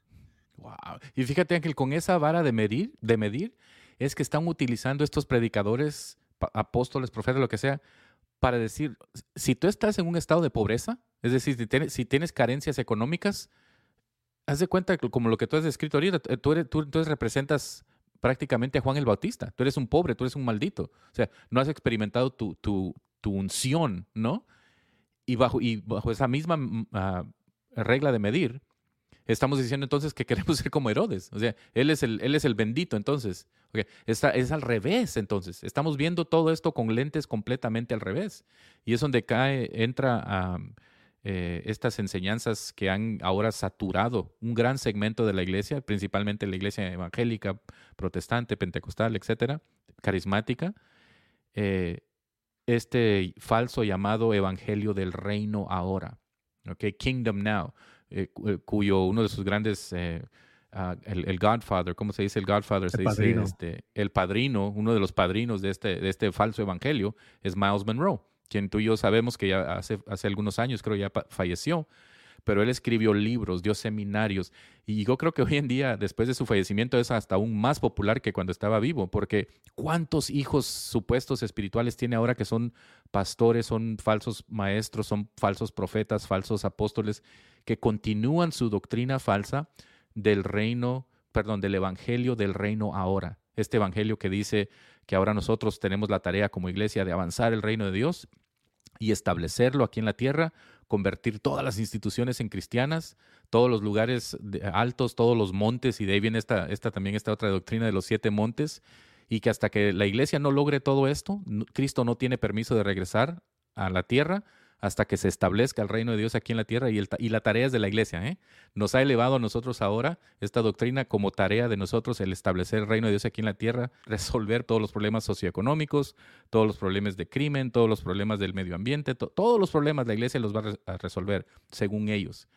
Y fíjate, Ángel, con esa vara de medir, de medir, es que están utilizando estos predicadores, apóstoles, profetas, lo que sea, para decir, si tú estás en un estado de pobreza, es decir, si tienes, carencias económicas, haz de cuenta que como lo que tú has descrito ahorita, tú, eres, tú entonces representas prácticamente a Juan el Bautista. Tú eres un pobre, tú eres un maldito. O sea, no has experimentado tu, tu, tu unción, ¿no? Y bajo, y bajo esa misma uh, regla de medir, estamos diciendo entonces que queremos ser como Herodes. O sea, él es el, él es el bendito entonces. Okay. Está, es al revés entonces. Estamos viendo todo esto con lentes completamente al revés. Y es donde cae, entra a eh, estas enseñanzas que han ahora saturado un gran segmento de la iglesia, principalmente la iglesia evangélica, protestante, pentecostal, etcétera, carismática, eh, este falso llamado evangelio del reino ahora, okay? Kingdom Now, eh, eh, cuyo uno de sus grandes, ah, el, Godfather, ¿cómo se dice el Godfather? Se dice este, el padrino, uno de los padrinos de este, de este falso evangelio es Miles Monroe, quien tú y yo sabemos que ya hace, hace algunos años, creo ya falleció, pero él escribió libros, dio seminarios y yo creo que hoy en día, después de su fallecimiento, es hasta aún más popular que cuando estaba vivo, porque ¿cuántos hijos supuestos espirituales tiene ahora que son pastores, son falsos maestros, son falsos profetas, falsos apóstoles, que continúan su doctrina falsa del reino, perdón, del evangelio del reino ahora? Este evangelio que dice que ahora nosotros tenemos la tarea como iglesia de avanzar el reino de Dios y establecerlo aquí en la tierra convertir todas las instituciones en cristianas, todos los lugares altos, todos los montes, y de ahí viene esta, esta también esta otra doctrina de los siete montes, y que hasta que la iglesia no logre todo esto, Cristo no tiene permiso de regresar a la tierra hasta que se establezca el reino de Dios aquí en la tierra y, el, y la tarea es de la iglesia. ¿eh? Nos ha elevado a nosotros ahora esta doctrina como tarea de nosotros el establecer el reino de Dios aquí en la tierra, resolver todos los problemas socioeconómicos, todos los problemas de crimen, todos los problemas del medio ambiente, todos los problemas la iglesia los va a, resolver según ellos.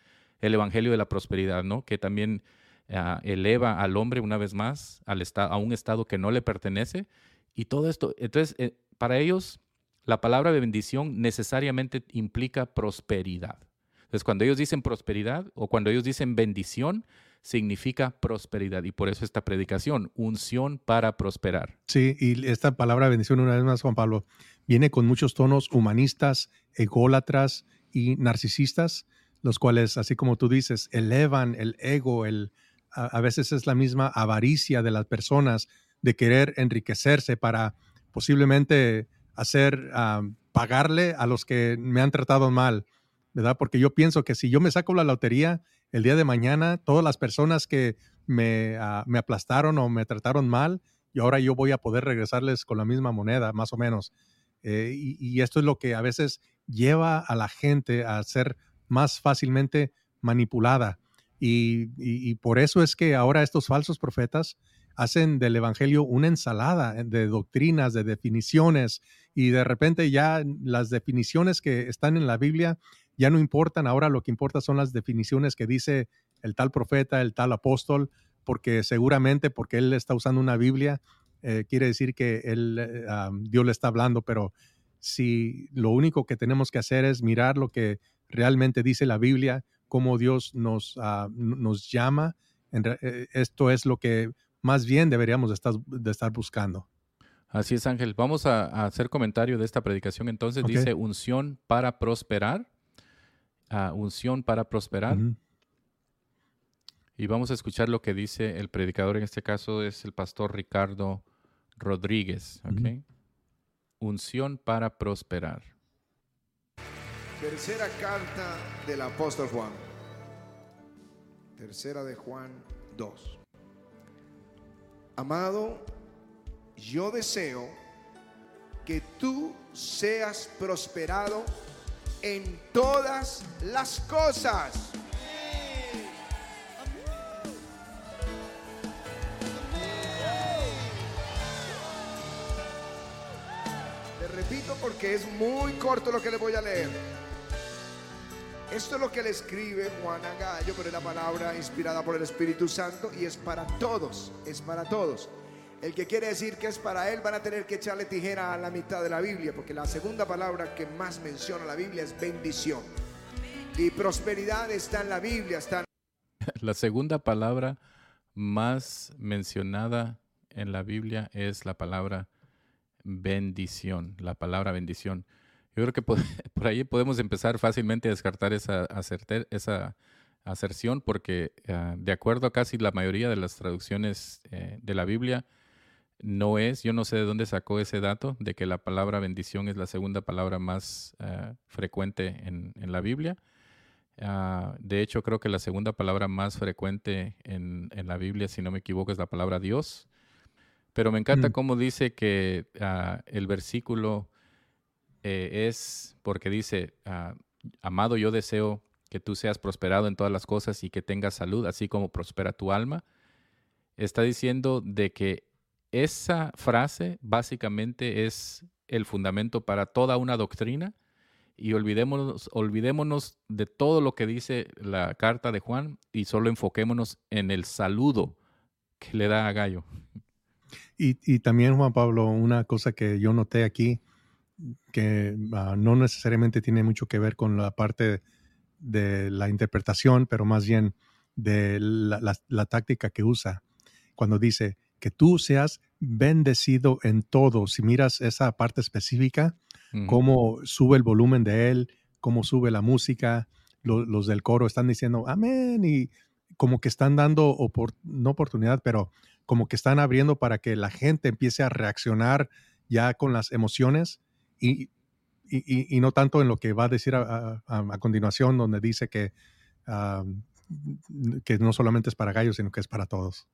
El evangelio de la prosperidad, ¿no? Que también ah, eleva al hombre una vez más al a un estado que no le pertenece y todo esto. Entonces, eh, para ellos la palabra de bendición necesariamente implica prosperidad. Entonces, cuando ellos dicen prosperidad o cuando ellos dicen bendición, significa prosperidad. Y por eso esta predicación, unción para prosperar. Sí, y esta palabra bendición, una vez más, Juan Pablo, viene con muchos tonos humanistas, ególatras y narcisistas, los cuales, así como tú dices, elevan el ego, el, a veces es la misma avaricia de las personas de querer enriquecerse para posiblemente hacer, pagarle a los que me han tratado mal, ¿verdad? Porque yo pienso que si yo me saco la lotería el día de mañana, todas las personas que me, ah, me aplastaron o me trataron mal, y ahora yo voy a poder regresarles con la misma moneda, más o menos. Eh, y, esto es lo que a veces lleva a la gente a ser más fácilmente manipulada. y, por eso es que ahora estos falsos profetas hacen del Evangelio una ensalada de doctrinas, de definiciones, y de repente ya las definiciones que están en la Biblia ya no importan, ahora lo que importa son las definiciones que dice el tal profeta, el tal apóstol, porque seguramente porque él está usando una Biblia, eh, quiere decir que él, eh, Dios le está hablando, pero si lo único que tenemos que hacer es mirar lo que realmente dice la Biblia, cómo Dios nos, ah, nos llama, eh, esto es lo que más bien deberíamos de estar, de estar buscando. Así es, Ángel. Vamos a, hacer comentario de esta predicación. Entonces dice unción para prosperar. Uh, unción para prosperar. Y vamos a escuchar lo que dice el predicador. En este caso es el pastor Ricardo Rodríguez. Unción para prosperar. Tercera carta del apóstol Juan. Tercera de Juan 2. Amado, yo deseo que tú seas prosperado en todas las cosas. Le repito porque es muy corto lo que le voy a leer. Esto es lo que le escribe Juan Gallo, pero es la palabra inspirada por el Espíritu Santo y es para todos, es para todos. El que quiere decir que es para él van a tener que echarle tijera a la mitad de la Biblia, porque la segunda palabra que más menciona la Biblia es bendición. Y prosperidad está en la Biblia, está La segunda palabra más mencionada en la Biblia es la palabra bendición, la palabra bendición. Yo creo que por, ahí podemos empezar fácilmente a descartar esa, esa aserción porque ah, de acuerdo a casi la mayoría de las traducciones eh, de la Biblia, no es, yo no sé de dónde sacó ese dato de que la palabra bendición es la segunda palabra más ah, frecuente en, la Biblia. Ah, de hecho, creo que la segunda palabra más frecuente en, la Biblia, si no me equivoco, es la palabra Dios. Pero me encanta mm. cómo dice que el versículo eh, es porque dice, ah, amado, yo deseo que tú seas prosperado en todas las cosas y que tengas salud, así como prospera tu alma. Está diciendo de que esa frase básicamente es el fundamento para toda una doctrina y olvidémonos, olvidémonos de todo lo que dice la carta de Juan y solo enfoquémonos en el saludo que le da a Gallo. Y, también, Juan Pablo, una cosa que yo noté aquí, que ah, no necesariamente tiene mucho que ver con la parte de la interpretación, pero más bien de la, táctica que usa cuando dice que tú seas bendecido en todo. Si miras esa parte específica, cómo sube el volumen de él, cómo sube la música, los del coro están diciendo amén y como que están dando, no oportunidad, pero como que están abriendo para que la gente empiece a reaccionar ya con las emociones y, y, no tanto en lo que va a decir a, continuación, donde dice que, que no solamente es para gallos, sino que es para todos.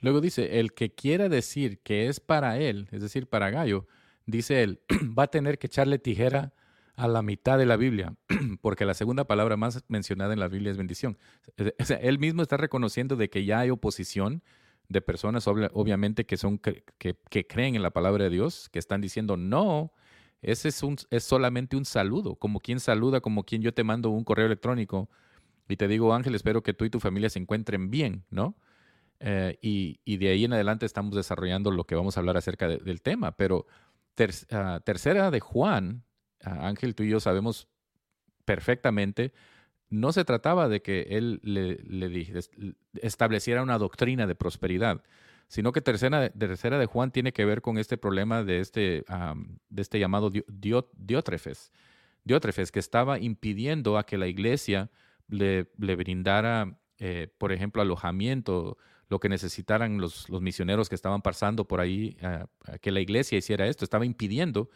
Luego dice, el que quiera decir que es para él, es decir, para gallo, dice él, va a tener que echarle tijera a la mitad de la Biblia, porque la segunda palabra más mencionada en la Biblia es bendición. Sea, él mismo está reconociendo de que ya hay oposición de personas, obviamente, que, son, que, creen en la palabra de Dios, que están diciendo, no, ese es, un, es solamente un saludo, como quien saluda, como quien yo te mando un correo electrónico y te digo, Ángel, espero que tú y tu familia se encuentren bien, ¿no? Eh, y, de ahí en adelante estamos desarrollando lo que vamos a hablar acerca del tema. Pero ah, tercera de Juan, ah, Ángel, tú y yo sabemos perfectamente no se trataba de que él le, estableciera una doctrina de prosperidad, sino que tercera, tercera de Juan tiene que ver con este problema de este, de este llamado diótrefes, diótrefes, que estaba impidiendo a que la iglesia le, brindara, eh, por ejemplo, alojamiento, lo que necesitaran los, los misioneros que estaban pasando por ahí, a que la iglesia hiciera esto, estaba impidiendo.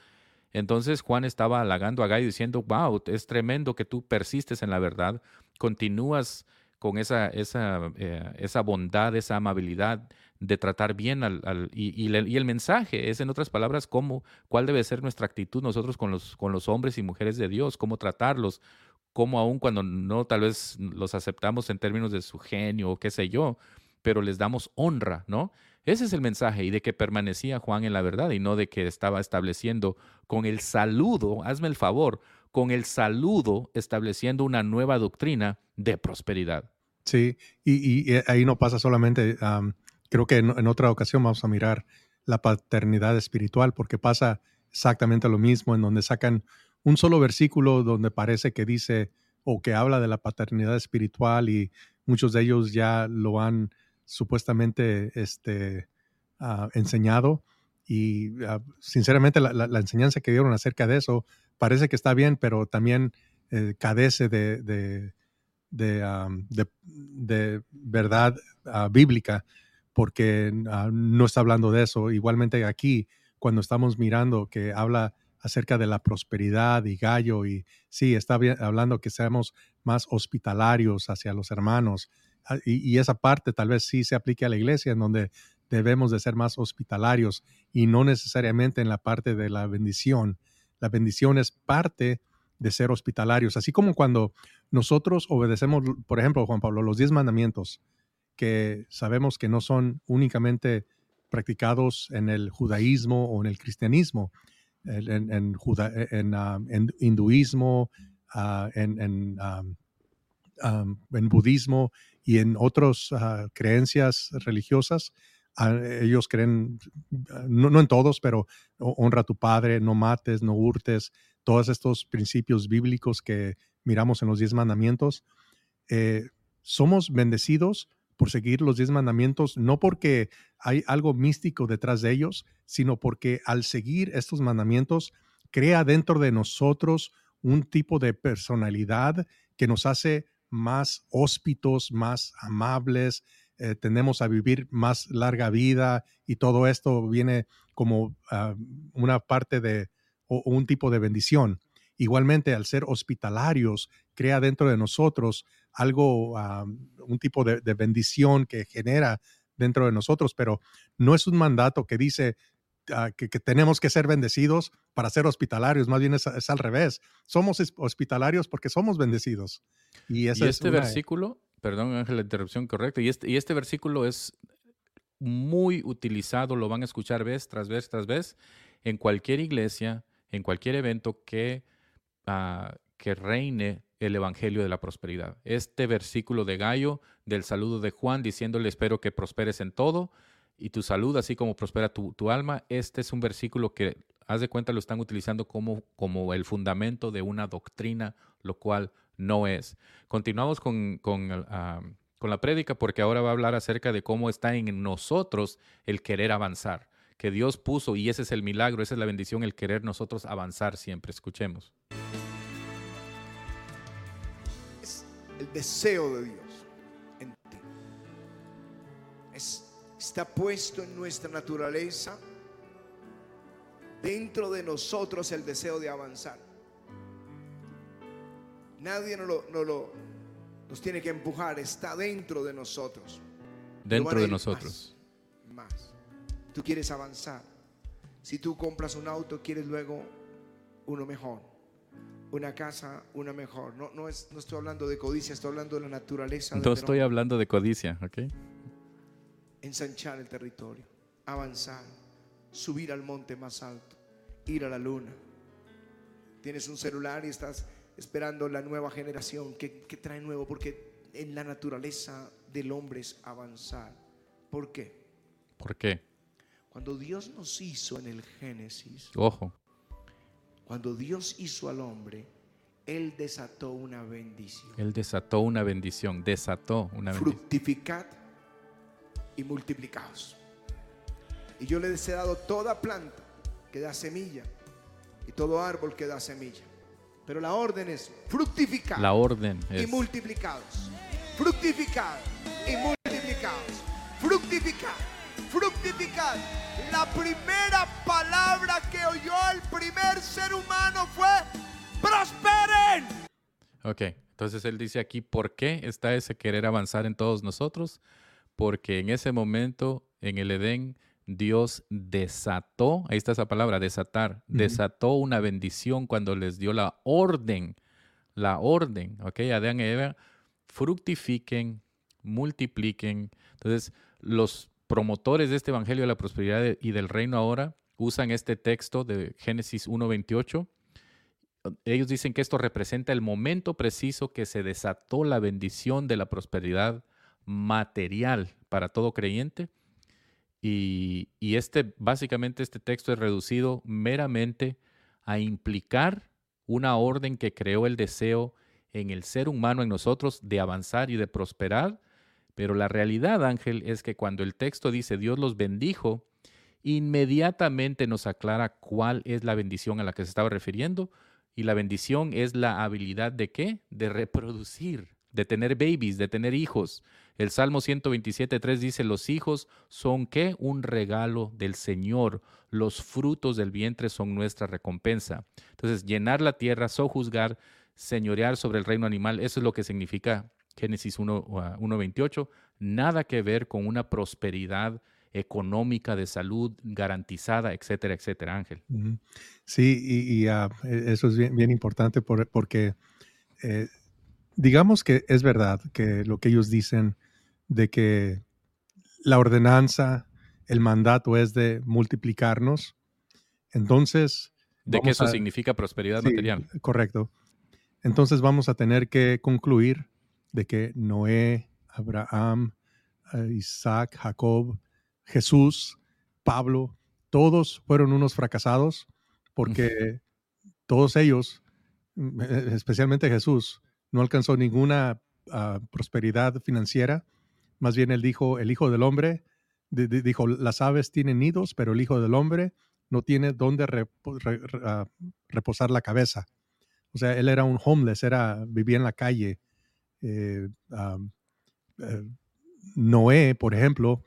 Entonces Juan estaba halagando a Gallo diciendo, wow, es tremendo que tú persistes en la verdad, continúas con esa, esa, eh, esa bondad, esa amabilidad de tratar bien al... y, el mensaje es, en otras palabras, cómo, cuál debe ser nuestra actitud nosotros con los, con los hombres y mujeres de Dios, cómo tratarlos, cómo aun cuando no tal vez los aceptamos en términos de su genio o qué sé yo, pero les damos honra, ¿no? Ese es el mensaje y de que permanecía Juan en la verdad y no de que estaba estableciendo con el saludo, hazme el favor, con el saludo estableciendo una nueva doctrina de prosperidad. Sí, y, eh, ahí no pasa solamente, creo que en, otra ocasión vamos a mirar la paternidad espiritual porque pasa exactamente lo mismo en donde sacan un solo versículo donde parece que dice o que habla de la paternidad espiritual y muchos de ellos ya lo han supuestamente este, ah, enseñado. Y ah, sinceramente la, enseñanza que dieron acerca de eso parece que está bien, pero también eh, cadece de, de, de, verdad ah, bíblica, porque no está hablando de eso. Igualmente aquí, cuando estamos mirando que habla acerca de la prosperidad y gallo, y sí, está hablando que seamos más hospitalarios hacia los hermanos, Ah, y, esa parte tal vez sí se aplique a la iglesia, en donde debemos de ser más hospitalarios y no necesariamente en la parte de la bendición. La bendición es parte de ser hospitalarios, así como cuando nosotros obedecemos, por ejemplo, Juan Pablo, los diez mandamientos, que sabemos que no son únicamente practicados en el judaísmo o en el cristianismo, en, en, en, ah, hinduismo, ah, en, en budismo y en otras ah, creencias religiosas, ah, ellos creen, ah, no, en todos, pero honra a tu padre, no mates, no hurtes, todos estos principios bíblicos que miramos en los diez mandamientos. Eh, somos bendecidos por seguir los diez mandamientos, no porque hay algo místico detrás de ellos, sino porque al seguir estos mandamientos, crea dentro de nosotros un tipo de personalidad que nos hace más hóspitos, más amables, eh, tendemos a vivir más larga vida y todo esto viene como ah, una parte de o, un tipo de bendición. Igualmente, al ser hospitalarios, crea dentro de nosotros algo, ah, un tipo de, bendición que genera dentro de nosotros, pero no es un mandato que dice ah, que, tenemos que ser bendecidos para ser hospitalarios, más bien es, es al revés. Somos hospitalarios porque somos bendecidos. Y, este versículo, perdón Ángel, la interrupción correcta, y este, y este versículo es muy utilizado, lo van a escuchar vez tras vez tras vez, en cualquier iglesia, en cualquier evento que, ah, que reine el Evangelio de la Prosperidad. Este versículo de Gallo del saludo de Juan diciéndole espero que prosperes en todo y tu salud, así como prospera tu, tu alma, este es un versículo que, haz de cuenta, lo están utilizando como, como el fundamento de una doctrina, lo cual no es. Continuamos con, con, ah, con la prédica porque ahora va a hablar acerca de cómo está en nosotros el querer avanzar, que Dios puso, y ese es el milagro, esa es la bendición, el querer nosotros avanzar siempre. Escuchemos. Es el deseo de Dios en ti. Es- está puesto en nuestra naturaleza, dentro de nosotros el deseo de avanzar. Nadie nos, lo, nos lo- nos tiene que empujar, está dentro de nosotros. Dentro de nosotros. Más, más. Tú quieres avanzar. Si tú compras un auto, quieres luego uno mejor. Una casa, una mejor. No, no, es, no estoy hablando de codicia, estoy hablando de la naturaleza. No estoy hablando de codicia, ¿ok? Ensanchar el territorio, avanzar, subir al monte más alto, ir a la luna. Tienes un celular y estás esperando la nueva generación. ¿Qué, qué trae nuevo? Porque en la naturaleza del hombre es avanzar. ¿Por qué? ¿Por qué? Cuando Dios nos hizo en el Génesis, Ojo, cuando Dios hizo al hombre, Él desató una bendición. Él desató una bendición, desató una bendición. Fructificad y multiplicaos. Y yo les he dado toda planta que da semilla y todo árbol que da semilla. Pero la orden es fructificar La orden y es... multiplicados. Fructificar y multiplicados. Fructificar. fructificar. La primera palabra que oyó el primer ser humano fue prosperen. Ok, entonces él dice aquí, ¿por qué está ese querer avanzar en todos nosotros? Porque en ese momento, en el Edén, Dios desató, ahí está esa palabra, desatar, desató una bendición cuando les dio la orden, la orden, ok, Adán y Eva, fructifiquen, multipliquen. Entonces, los promotores de este Evangelio de la Prosperidad y del Reino ahora usan este texto de Génesis 1.28 ellos dicen que esto representa el momento preciso que se desató la bendición de la prosperidad material para todo creyente. Y, este, básicamente, este texto es reducido meramente a implicar una orden que creó el deseo en el ser humano, en nosotros, de avanzar y de prosperar. Pero la realidad, Ángel, es que cuando el texto dice Dios los bendijo, inmediatamente nos aclara cuál es la bendición a la que se estaba refiriendo. Y la bendición es la habilidad de qué? De reproducir, de tener babies, de tener hijos. El Salmo 127.3 dice, los hijos son qué? Un regalo del Señor. Los frutos del vientre son nuestra recompensa. Entonces, llenar la tierra, sojuzgar, señorear sobre el reino animal, eso es lo que significa Génesis 1, uh, 1.28. Nada que ver con una prosperidad económica, de salud garantizada, etcétera, etcétera, Ángel. Sí, y, ah, e- eso es bien, importante por- porque eh, digamos que es verdad que lo que ellos dicen de que la ordenanza, el mandato es de multiplicarnos. Entonces, De que eso a- significa prosperidad Sí, material. Correcto. Entonces vamos a tener que concluir de que Noé, Abraham, eh, Isaac, Jacob, Jesús, Pablo, todos fueron unos fracasados porque todos ellos, eh, especialmente Jesús, no alcanzó ninguna ah, prosperidad financiera. Más bien él dijo, el Hijo del Hombre, di- di- dijo, las aves tienen nidos, pero el Hijo del Hombre no tiene dónde ah, reposar la cabeza. O sea, él era un homeless, era, vivía en la calle. Eh, am, eh, Noé, por ejemplo,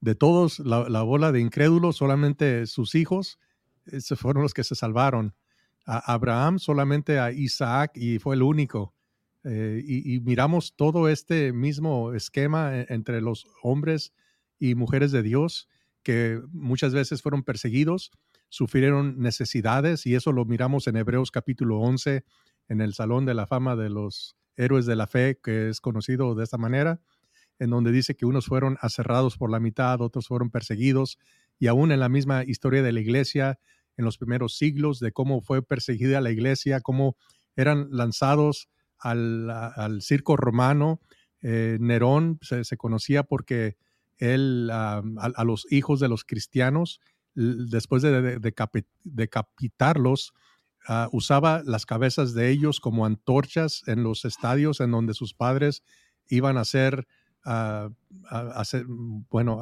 de todos, la, la bola de incrédulos, solamente sus hijos, esos fueron los que se salvaron. A Abraham, solamente a Isaac, y fue el único. Eh, y, y miramos todo este mismo esquema e- entre los hombres y mujeres de Dios, que muchas veces fueron perseguidos, sufrieron necesidades, y eso lo miramos en Hebreos capítulo 11, en el Salón de la Fama de los Héroes de la Fe, que es conocido de esta manera, en donde dice que unos fueron aserrados por la mitad, otros fueron perseguidos, y aún en la misma historia de la iglesia, en los primeros siglos, de cómo fue perseguida la iglesia, cómo eran lanzados al, circo romano. Eh, Nerón se, conocía porque él a, los hijos de los cristianos, después de, decapitarlos, ah, usaba las cabezas de ellos como antorchas en los estadios en donde sus padres iban a ser, ah, a, bueno,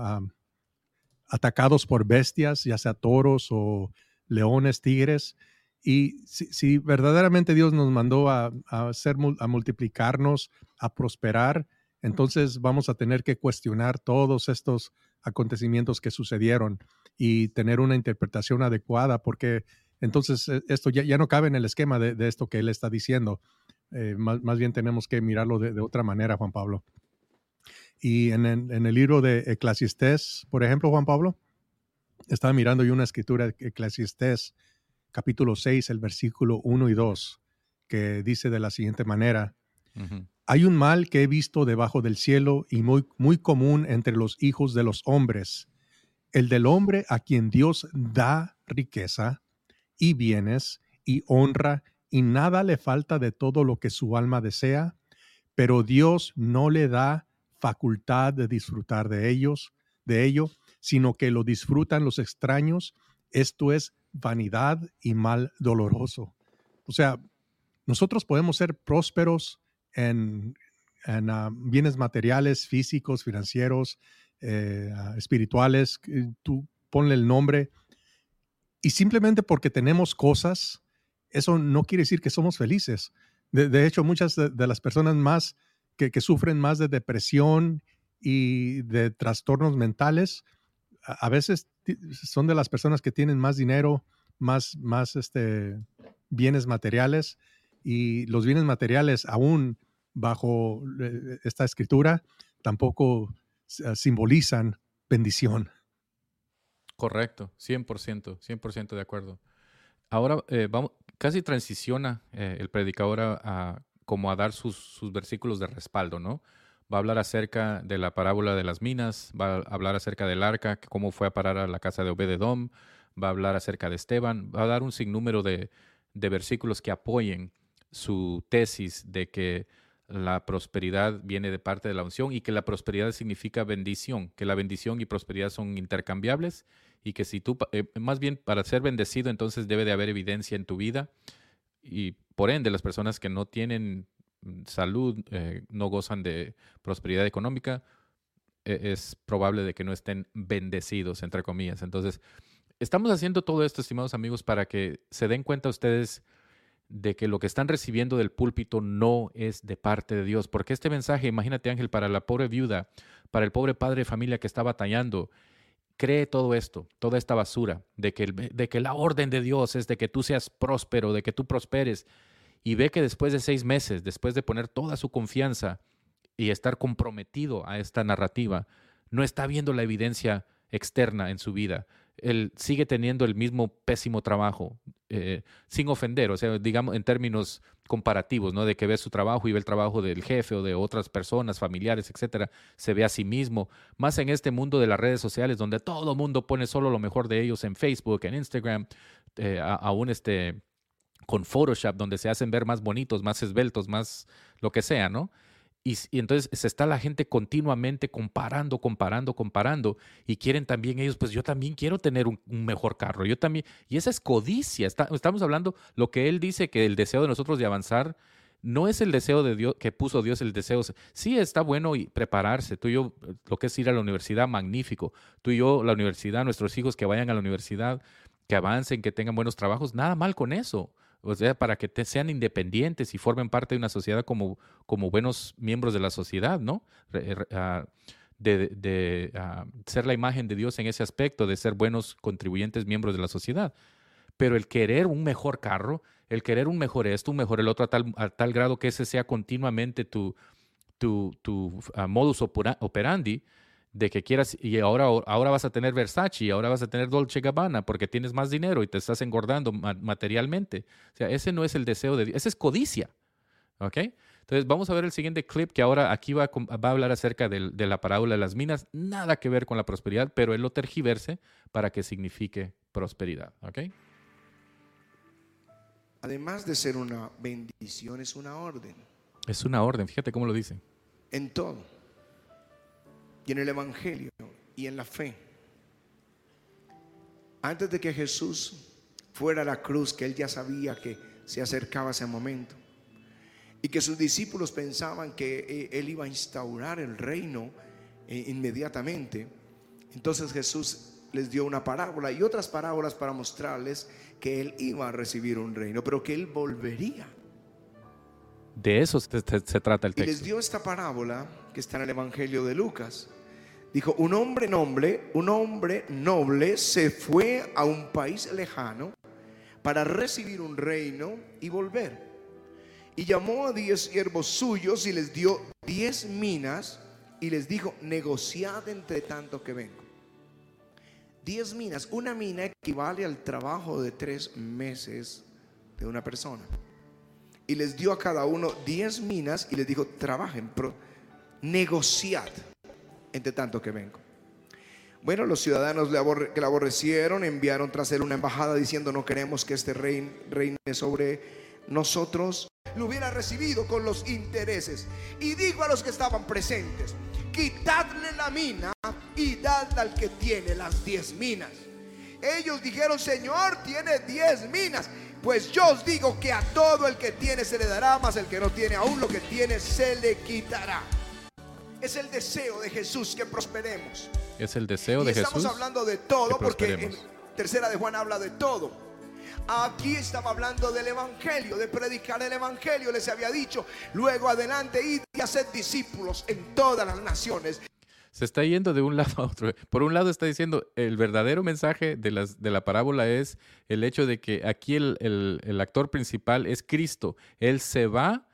atacados por bestias, ya sea toros o leones, tigres. Y si, verdaderamente Dios nos mandó a, hacer, a multiplicarnos, a prosperar, entonces vamos a tener que cuestionar todos estos acontecimientos que sucedieron y tener una interpretación adecuada, porque entonces eh, esto ya, no cabe en el esquema de, esto que él está diciendo. Eh, más, bien tenemos que mirarlo de, otra manera, Juan Pablo. Y en, en, el libro de Eclesiastés, por ejemplo, Juan Pablo, estaba mirando yo una escritura de Eclesiastés capítulo 6, el versículo 1 y 2, que dice de la siguiente manera, hay un mal que he visto debajo del cielo y muy, muy común entre los hijos de los hombres, el del hombre a quien Dios da riqueza y bienes y honra y nada le falta de todo lo que su alma desea, pero Dios no le da facultad de disfrutar de ellos, de ello, sino que lo disfrutan los extraños, esto es vanidad y mal doloroso. O sea, nosotros podemos ser prósperos en, ah, bienes materiales, físicos, financieros, eh, ah, espirituales, tú ponle el nombre, y simplemente porque tenemos cosas, eso no quiere decir que somos felices. De, hecho, muchas de, las personas más que, que, sufren más de depresión y de trastornos mentales, a, veces son de las personas que tienen más dinero, más, más este, bienes materiales y los bienes materiales aún bajo eh, esta escritura tampoco ah, simbolizan bendición. Correcto, 100%, 100% de acuerdo. Ahora eh, vamos, casi transiciona eh, el predicador a, como a dar sus, sus, versículos de respaldo, ¿no? Va a hablar acerca de la parábola de las minas, va a hablar acerca del arca, cómo fue a parar a la casa de Obededom, va a hablar acerca de Esteban, va a dar un sinnúmero de, de versículos que apoyen su tesis de que la prosperidad viene de parte de la unción y que la prosperidad significa bendición, que la bendición y prosperidad son intercambiables y que si tú, eh, más bien para ser bendecido, entonces debe de haber evidencia en tu vida y por ende las personas que no tienen salud, eh, no gozan de prosperidad económica, e, es probable de que no estén bendecidos, entre comillas. Entonces, estamos haciendo todo esto, estimados amigos, para que se den cuenta ustedes de que lo que están recibiendo del púlpito no es de parte de Dios. Porque este mensaje, imagínate Ángel, para la pobre viuda, para el pobre padre de familia que está batallando, cree todo esto, toda esta basura, de que, de que la orden de Dios es de que tú seas próspero, de que tú prosperes, y ve que después de seis meses, después de poner toda su confianza y estar comprometido a esta narrativa, no está viendo la evidencia externa en su vida, él sigue teniendo el mismo pésimo trabajo, eh, sin ofender, o sea, digamos en términos comparativos, ¿no? De que ve su trabajo y ve el trabajo del jefe o de otras personas, familiares, etcétera, se ve a sí mismo, más en este mundo de las redes sociales donde todo mundo pone solo lo mejor de ellos en Facebook, en Instagram, eh, aún este con Photoshop, donde se hacen ver más bonitos, más esbeltos, más lo que sea, ¿no? Y, entonces se está la gente continuamente comparando, comparando, comparando. Y quieren también ellos, pues yo también quiero tener un, mejor carro. Yo también. Y esa es codicia. estamos hablando lo que él dice que el deseo de nosotros de avanzar no es el deseo de Dios que puso Dios el deseo. Sí está bueno y prepararse. Tú y yo, lo que es ir a la universidad, magnífico. Tú y yo, la universidad, nuestros hijos que vayan a la universidad, que avancen, que tengan buenos trabajos, nada mal con eso o sea, para que sean independientes y formen parte de una sociedad como, como buenos miembros de la sociedad, ¿no? Ah, de, ah, ser la imagen de Dios en ese aspecto, de ser buenos contribuyentes, miembros de la sociedad. Pero el querer un mejor carro, el querer un mejor esto, un mejor el otro, a tal, a tal grado que ese sea continuamente tu, tu, tu ah, modus operandi, de que quieras, y ahora, ahora vas a tener Versace, y ahora vas a tener Dolce Gabbana, porque tienes más dinero y te estás engordando materialmente. O sea, ese no es el deseo de Dios, ese es codicia. ¿Ok? Entonces, vamos a ver el siguiente clip que ahora aquí va a, va a hablar acerca de, de, la parábola de las minas. Nada que ver con la prosperidad, pero él lo tergiverse para que signifique prosperidad. ¿Ok? además de ser una bendición, es una orden Es una orden, fíjate cómo lo dice. en todo. Y en el Evangelio y en la fe. Antes de que Jesús fuera a la cruz, que él ya sabía que se acercaba ese momento. Y que sus discípulos pensaban que eh, él iba a instaurar el reino eh, inmediatamente. Entonces Jesús les dio una parábola y otras parábolas para mostrarles que él iba a recibir un reino, pero que él volvería. De eso se, se- se trata el Y les texto. dio esta parábola que está en el Evangelio de Lucas. Dijo, un hombre noble, un hombre noble se fue a un país lejano para recibir un reino y volver. Y llamó a diez siervos suyos y les dio diez minas y les dijo, negociad entre tanto que vengo. Diez minas, una mina equivale al trabajo de tres meses de una persona y les dio a cada uno 10 minas y les dijo, trabajen, negociad entre tanto que vengo. Bueno, los ciudadanos que le aborrecieron enviaron tras él una embajada diciendo, no queremos que este rey reine sobre nosotros. Lo hubiera recibido con los intereses. Y dijo a los que estaban presentes, quitadle la mina y dadle al que tiene las 10 minas. Ellos dijeron, Señor, tiene diez minas. Pues yo os digo que a todo el que tiene se le dará, más el que no tiene, aún lo que tiene se le quitará. Es el deseo de Jesús que prosperemos. Es el deseo y de estamos Jesús. hablando de todo que porque en tercera de Juan habla de todo. Aquí estaba hablando del evangelio, de predicar el evangelio, les había dicho. Luego adelante id y haced discípulos en todas las naciones. Se está yendo de un lado a otro. Por un lado está diciendo, el verdadero mensaje de, las, de la parábola es el hecho de que aquí el, el- el actor principal es Cristo. Él se va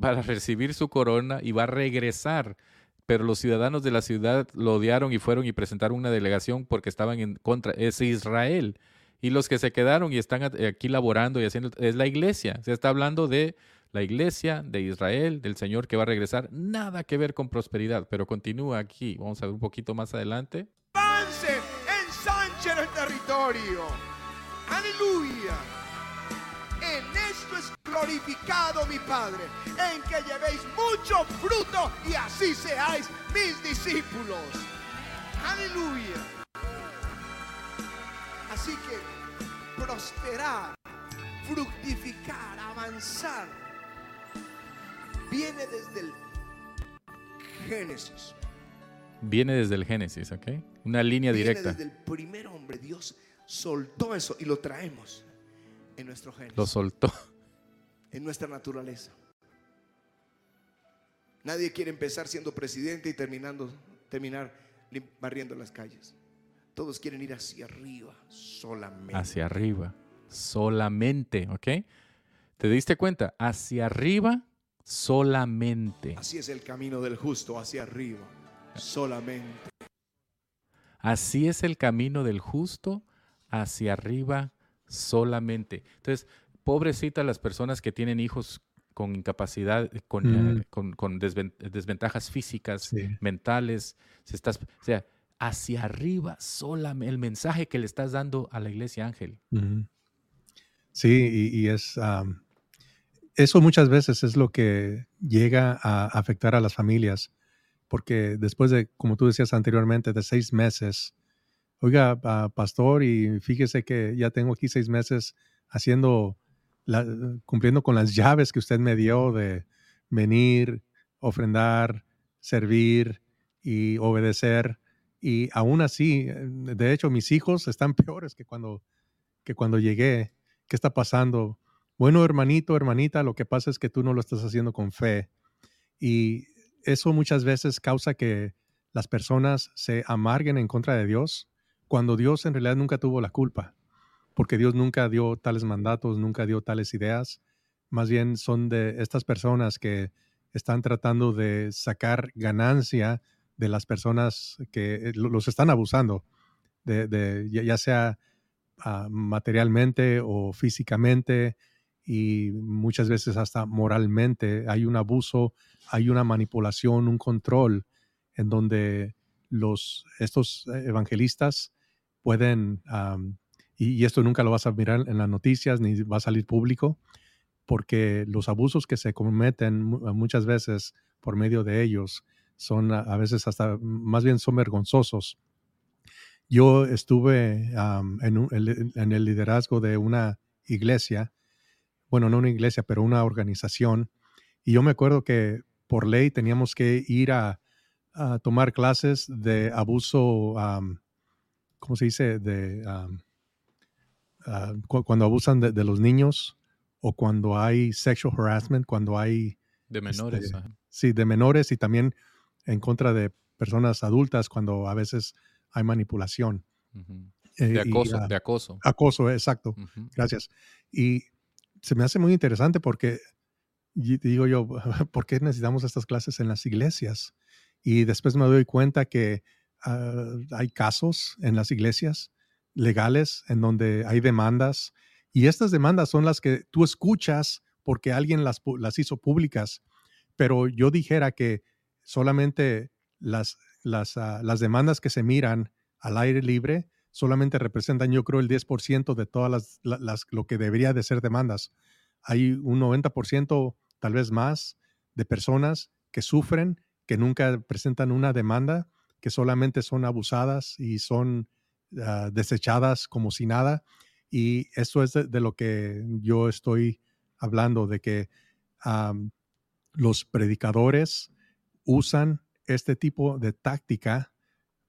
para recibir su corona y va a regresar. Pero los ciudadanos de la ciudad lo odiaron y fueron y presentaron una delegación porque estaban en contra. Es Israel. Y los que se quedaron y están a- aquí laborando y haciendo, es la iglesia. Se está hablando de la iglesia, de Israel, del Señor que va a regresar. Nada que ver con prosperidad, pero continúa aquí. Vamos a ver un poquito más adelante. Avancen, ensanchen el territorio. Aleluya. En esto es glorificado mi Padre, en que llevéis mucho fruto y así seáis mis discípulos. Aleluya. Así que prosperar, fructificar, avanzar, viene desde el Génesis. Viene desde el Génesis, ¿ok? Una línea Viene directa. desde el primer hombre. Dios soltó eso y lo traemos en nuestro Génesis, Lo soltó. En nuestra naturaleza. Nadie quiere empezar siendo presidente y terminando, terminar barriendo las calles. Todos quieren ir hacia arriba solamente. Hacia arriba. Solamente, ¿ok? ¿Te diste cuenta? Hacia arriba solamente. Así es el camino del justo, hacia arriba solamente. Así es el camino del justo hacia arriba solamente. Entonces, pobrecitas las personas que tienen hijos con incapacidad, con, Mm. eh, con, con desven- desventajas físicas, Sí. mentales. Si estás, o sea, hacia arriba solamente. El mensaje que le estás dando a la iglesia, Ángel. Sí, y, y es eso muchas veces es lo que llega a afectar a las familias, porque después de, como tú decías anteriormente, de seis meses, oiga, ah, pastor, y fíjese que ya tengo aquí seis meses haciendo, cumpliendo con las llaves que usted me dio de venir, ofrendar, servir y obedecer. Y aún así, eh, de hecho, mis hijos están peores que cuando que cuando llegué, ¿qué está pasando? Bueno, hermanito, hermanita, lo que pasa es que tú no lo estás haciendo con fe. Y eso muchas veces causa que las personas se amarguen en contra de Dios, cuando Dios en realidad nunca tuvo la culpa, porque Dios nunca dio tales mandatos, nunca dio tales ideas. Más bien son de estas personas que están tratando de sacar ganancia de las personas que eh, lo- los están abusando, ya- sea ah, materialmente o físicamente y muchas veces hasta moralmente. Hay un abuso, hay una manipulación, un control en donde los, estos evangelistas pueden y, esto nunca lo vas a mirar en las noticias ni va a salir público, porque los abusos que se cometen muchas veces por medio de ellos son a, veces hasta, más bien son vergonzosos. Yo estuve en, el liderazgo de una iglesia, bueno, no una iglesia, pero una organización, y yo me acuerdo que por ley teníamos que ir a, tomar clases de abuso, ¿cómo se dice? De, ah, cuando abusan de, los niños o cuando hay sexual harassment, cuando hay... De menores. Este, sí, de menores y también en contra de personas adultas cuando a veces hay manipulación. Eh, de acoso, ah, de acoso. Acoso, exacto. Gracias. Y se me hace muy interesante porque digo yo, ¿por qué necesitamos estas clases en las iglesias? Y después me doy cuenta que ah, hay casos en las iglesias legales en donde hay demandas y estas demandas son las que tú escuchas porque alguien las, las hizo públicas, pero yo dijera que solamente las, las, ah, las demandas que se miran al aire libre solamente representan yo creo el 10% de todas las, las, lo que debería de ser demandas. Hay un 90% tal vez más, de personas que sufren, que nunca presentan una demanda, que solamente son abusadas y son ah, desechadas como si nada. Y eso es de, lo que yo estoy hablando, de que los predicadores usan este tipo de táctica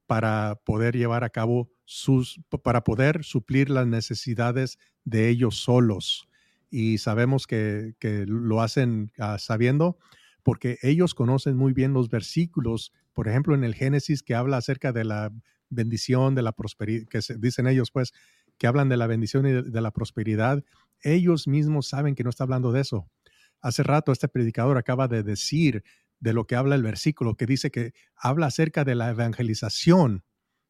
para poder llevar a cabo sus, para poder suplir las necesidades de ellos solos y sabemos que, lo hacen ah, sabiendo porque ellos conocen muy bien los versículos, por ejemplo, en el Génesis que habla acerca de la bendición, de la prosperidad, que se, dicen ellos pues, que hablan de la bendición y de, la prosperidad, ellos mismos saben que no está hablando de eso. Hace rato este predicador acaba de decir de lo que habla el versículo, que dice que habla acerca de la evangelización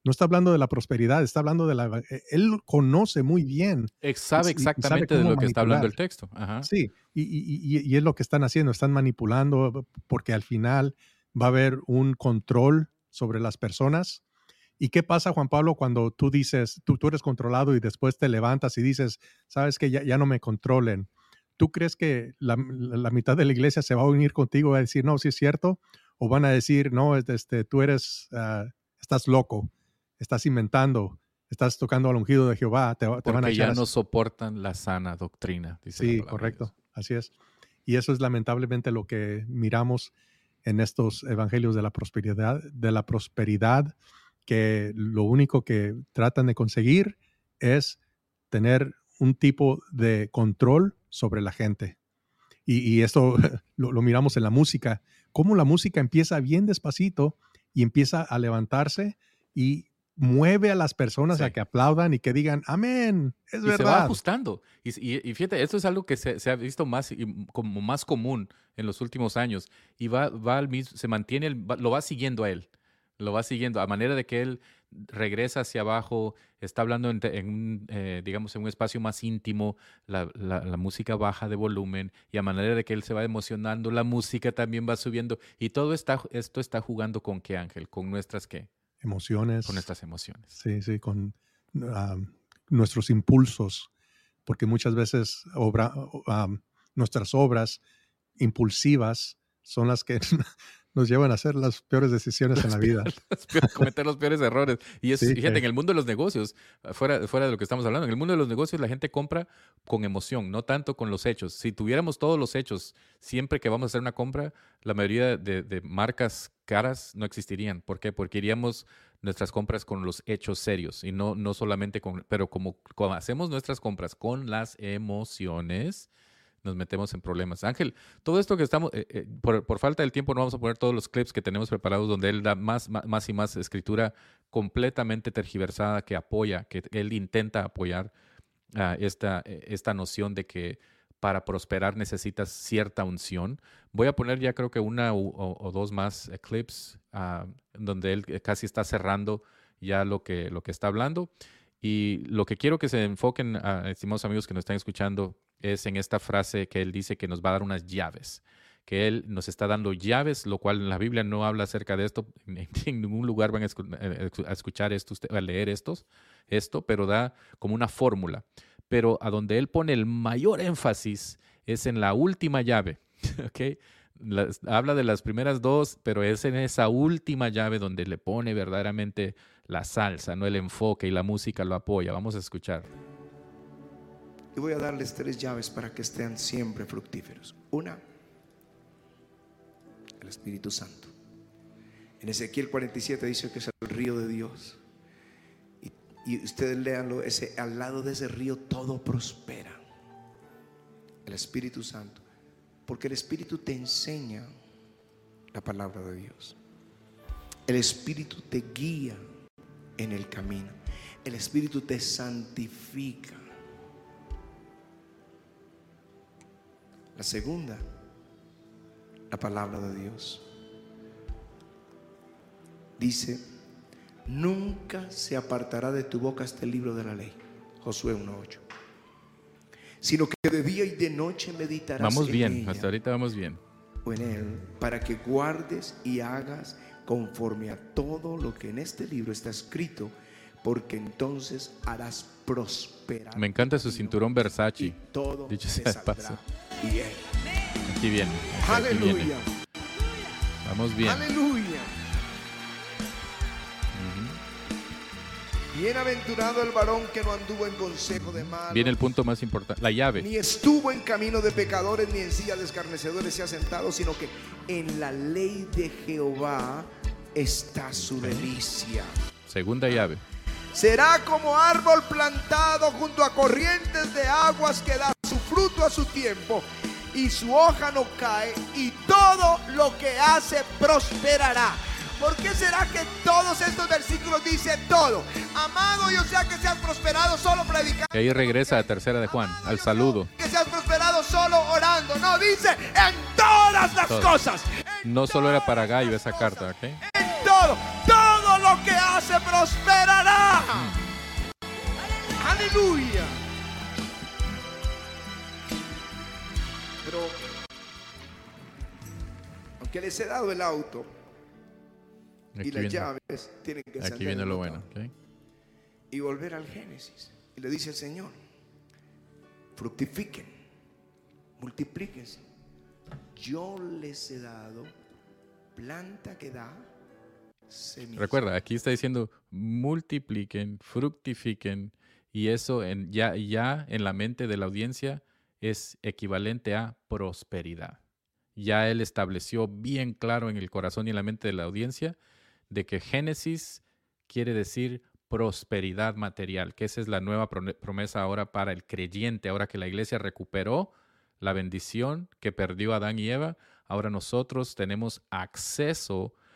no está hablando de la prosperidad, está hablando de la... E, él conoce muy bien. Sabe exactamente de lo que está hablando el texto. Sí, y, es lo que están haciendo, están manipulando porque al final va a haber un control sobre las personas. ¿Y qué pasa, Juan Pablo, cuando tú dices, tú, tú eres controlado y después te levantas y dices, sabes que ya, no me controlen? ¿Tú crees que la, mitad de la iglesia se va a unir contigo a decir, no, sí es cierto? ¿O van a decir, no, este, tú eres, ah, estás loco? estás inventando, estás tocando al ungido de Jehová, te, van a echar ya no soportan la sana doctrina. Dice sí, correcto, así es. Y eso es lamentablemente lo que miramos en estos evangelios de la prosperidad, de la prosperidad, que lo único que tratan de conseguir es tener un tipo de control sobre la gente. Y, esto lo, lo, miramos en la música, cómo la música empieza bien despacito y empieza a levantarse y mueve a las personas a que aplaudan y que digan, amén, es verdad. Se va ajustando. Y, fíjate, esto es algo que se, ha visto más como más común en los últimos años. Y va, va al mismo, se mantiene, lo va siguiendo a él. Lo va siguiendo, a manera de que él regresa hacia abajo, está hablando en, un, eh, digamos, en un espacio más íntimo, la, la, música baja de volumen y a manera de que él se va emocionando, la música también va subiendo y todo está, esto está jugando con qué ángel, con nuestras qué, emociones. Con nuestras emociones. Sí, sí, con nuestros impulsos, porque muchas veces obra, nuestras obras impulsivas son las que nos llevan a hacer las peores decisiones en la vida. cometer los peores errores. Y es, fíjate, en el mundo de los negocios, fuera, fuera de lo que estamos hablando, en el mundo de los negocios la gente compra con emoción, no tanto con los hechos. Si tuviéramos todos los hechos siempre que vamos a hacer una compra, la mayoría de, marcas caras no existirían. ¿Por qué? Porque iríamos nuestras compras con los hechos serios y no, no solamente con, pero como, como hacemos nuestras compras con las emociones, nos metemos en problemas. Ángel, todo esto que estamos, eh, eh, por, falta del tiempo no vamos a poner todos los clips que tenemos preparados donde él da más, más, y más escritura completamente tergiversada que apoya, que él intenta apoyar esta, eh, esta noción de que para prosperar necesitas cierta unción. Voy a poner ya creo que una o, dos más clips ah, donde él casi está cerrando ya lo que, lo que está hablando. Y lo que quiero que se enfoquen, estimados amigos que nos están escuchando, es en esta frase que él dice que nos va a dar unas llaves, que Él nos está dando llaves, lo cual en la Biblia no habla acerca de esto. En ningún lugar van a eh, escuchar esto, a leer estos, esto, pero da como una fórmula. Pero a donde Él pone el mayor énfasis es en la última llave. ¿okay? habla de las primeras dos, pero es en esa última llave donde le pone verdaderamente la salsa, no el enfoque y la música lo apoya. Vamos a escuchar. Y voy a darles tres llaves para que estén siempre fructíferos. Una, el Espíritu Santo. En Ezequiel 47 dice que es el río de Dios. Y, ustedes leanlo, ese, al lado de ese río todo prospera. El Espíritu Santo. Porque el Espíritu te enseña la palabra de Dios. El Espíritu te guía en el camino. El Espíritu te santifica. La segunda, la palabra de Dios. Dice, nunca se apartará de tu boca este libro de la ley. Josué 1.8 sino que de día y de noche meditarás. Vamos bien, hasta ahorita vamos bien. O en él, para que guardes y hagas conforme a todo lo que en este libro está escrito, porque entonces harás prosperar. Me encanta su cinturón Versace. todo Dicho sea paso. Bien. Aquí viene. Aleluya. Vamos bien. Aleluya. Bienaventurado el varón que no anduvo en consejo de mal. Viene el punto más importante, la llave. Ni estuvo en camino de pecadores, ni en silla de escarnecedores se ha sentado, sino que en la ley de Jehová está su delicia. Segunda llave. Será como árbol plantado junto a corrientes de aguas que da su fruto a su tiempo y su hoja no cae y todo lo que hace prosperará. ¿Por qué será que todos estos versículos dicen todo? Amado, yo sea que seas prosperado solo predicando. Y ahí regresa a tercera de Juan, al saludo. Que seas prosperado solo orando. No, dice en todas las cosas. no solo era para Gallo esa carta, ¿ok? En todo, todo lo que hace prosperará. Aleluya. Pero, aunque les he dado el auto, y las llaves tienen que Aquí viene lo bueno. Y volver al Génesis. Y le dice el Señor, fructifiquen, multiplíquense. Yo les he dado planta que da Recuerda, aquí está diciendo multipliquen, fructifiquen. Y eso ya, ya en la mente de la audiencia es equivalente a prosperidad. Ya él estableció bien claro en el corazón y en la mente de la audiencia de que Génesis quiere decir prosperidad material, que esa es la nueva promesa ahora para el creyente, ahora que la iglesia recuperó la bendición que perdió Adán y Eva, ahora nosotros tenemos acceso a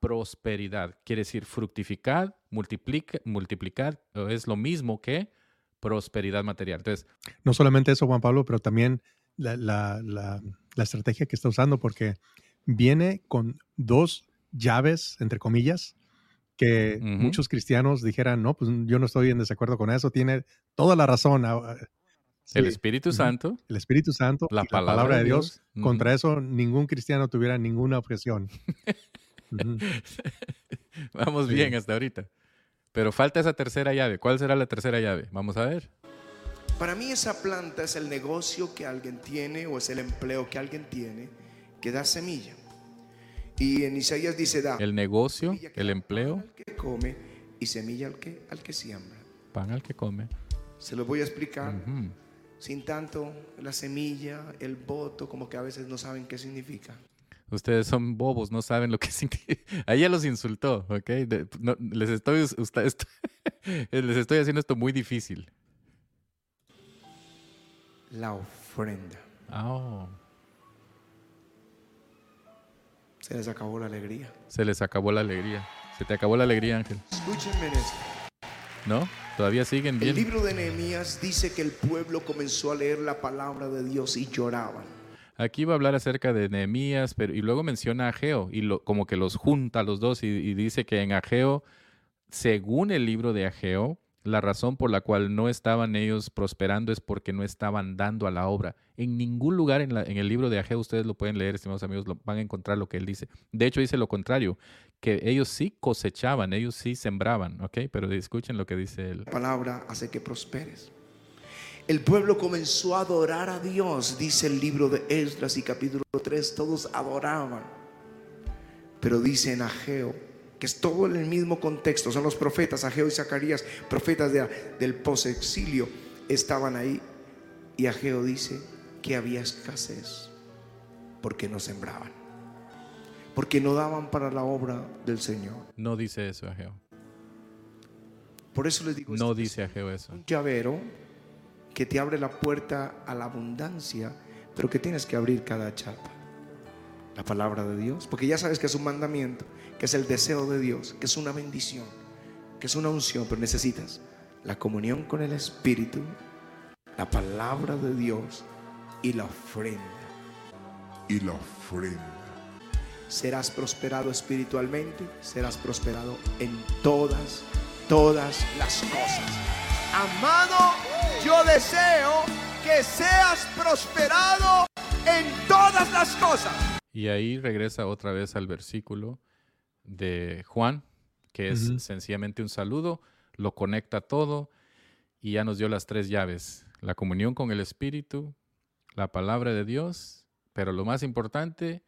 prosperidad. Quiere decir fructificar, multiplicar, multiplicar es lo mismo que prosperidad material. Entonces, no solamente eso, Juan Pablo, pero también la, la estrategia que está usando, porque viene con dos llaves, entre comillas, que muchos cristianos dijeran, no, pues yo no estoy en desacuerdo con eso, tiene toda la razón. Ah, el Espíritu Santo. El Espíritu Santo. La, palabra, de Dios. Contra eso ningún cristiano tuviera ninguna objeción. Vamos bien hasta ahorita. Pero falta esa tercera llave. ¿Cuál será la tercera llave? Vamos a ver. Para mí esa planta es el negocio que alguien tiene o es el empleo que alguien tiene que da semilla. Y en Isaías dice, da. El negocio, el empleo. Al que come y semilla al que, al que siembra. Pan al que come. Se lo voy a explicar. Sin tanto la semilla, el voto, como que a veces no saben qué significa. Ustedes son bobos, no saben lo que significa. Ahí ya los insultó, ¿ok? les, estoy, les estoy haciendo esto muy difícil. La ofrenda. Oh. Se les acabó la alegría. Se les acabó la alegría. Se te acabó la alegría, Ángel. Escúchenme esto. ¿No? Todavía siguen bien. El libro de Nehemías dice que el pueblo comenzó a leer la palabra de Dios y lloraban. Aquí va a hablar acerca de Nehemías, pero y luego menciona a Ageo y lo, como que los junta los dos y, dice que en Ageo, según el libro de Ageo, la razón por la cual no estaban ellos prosperando es porque no estaban dando a la obra. En ningún lugar en, el libro de Ageo, ustedes lo pueden leer, estimados amigos, lo, van a encontrar lo que él dice. De hecho, dice lo contrario, que ellos sí cosechaban, ellos sí sembraban, ¿ok? Pero escuchen lo que dice él. La palabra hace que prosperes. El pueblo comenzó a adorar a Dios, dice el libro de Esdras y capítulo 3, todos adoraban. Pero dice en Ageo, que es todo en el mismo contexto, son los profetas, Ageo y Zacarías, profetas de, del posexilio, estaban ahí. Y Ageo dice que había escasez porque no sembraban, porque no daban para la obra del Señor. No dice eso Ageo. Por eso les digo, no dice Ageo eso. Un llavero que te abre la puerta a la abundancia, pero que tienes que abrir cada chapa. La palabra de Dios, porque ya sabes que es un mandamiento que es el deseo de Dios, que es una bendición, que es una unción, pero necesitas la comunión con el Espíritu, la palabra de Dios y la ofrenda. Y la ofrenda. Serás prosperado espiritualmente, serás prosperado en todas, todas las cosas. Amado, yo deseo que seas prosperado en todas las cosas. Y ahí regresa otra vez al versículo de Juan, que es sencillamente un saludo, lo conecta todo y ya nos dio las tres llaves, la comunión con el Espíritu, la palabra de Dios, pero lo más importante,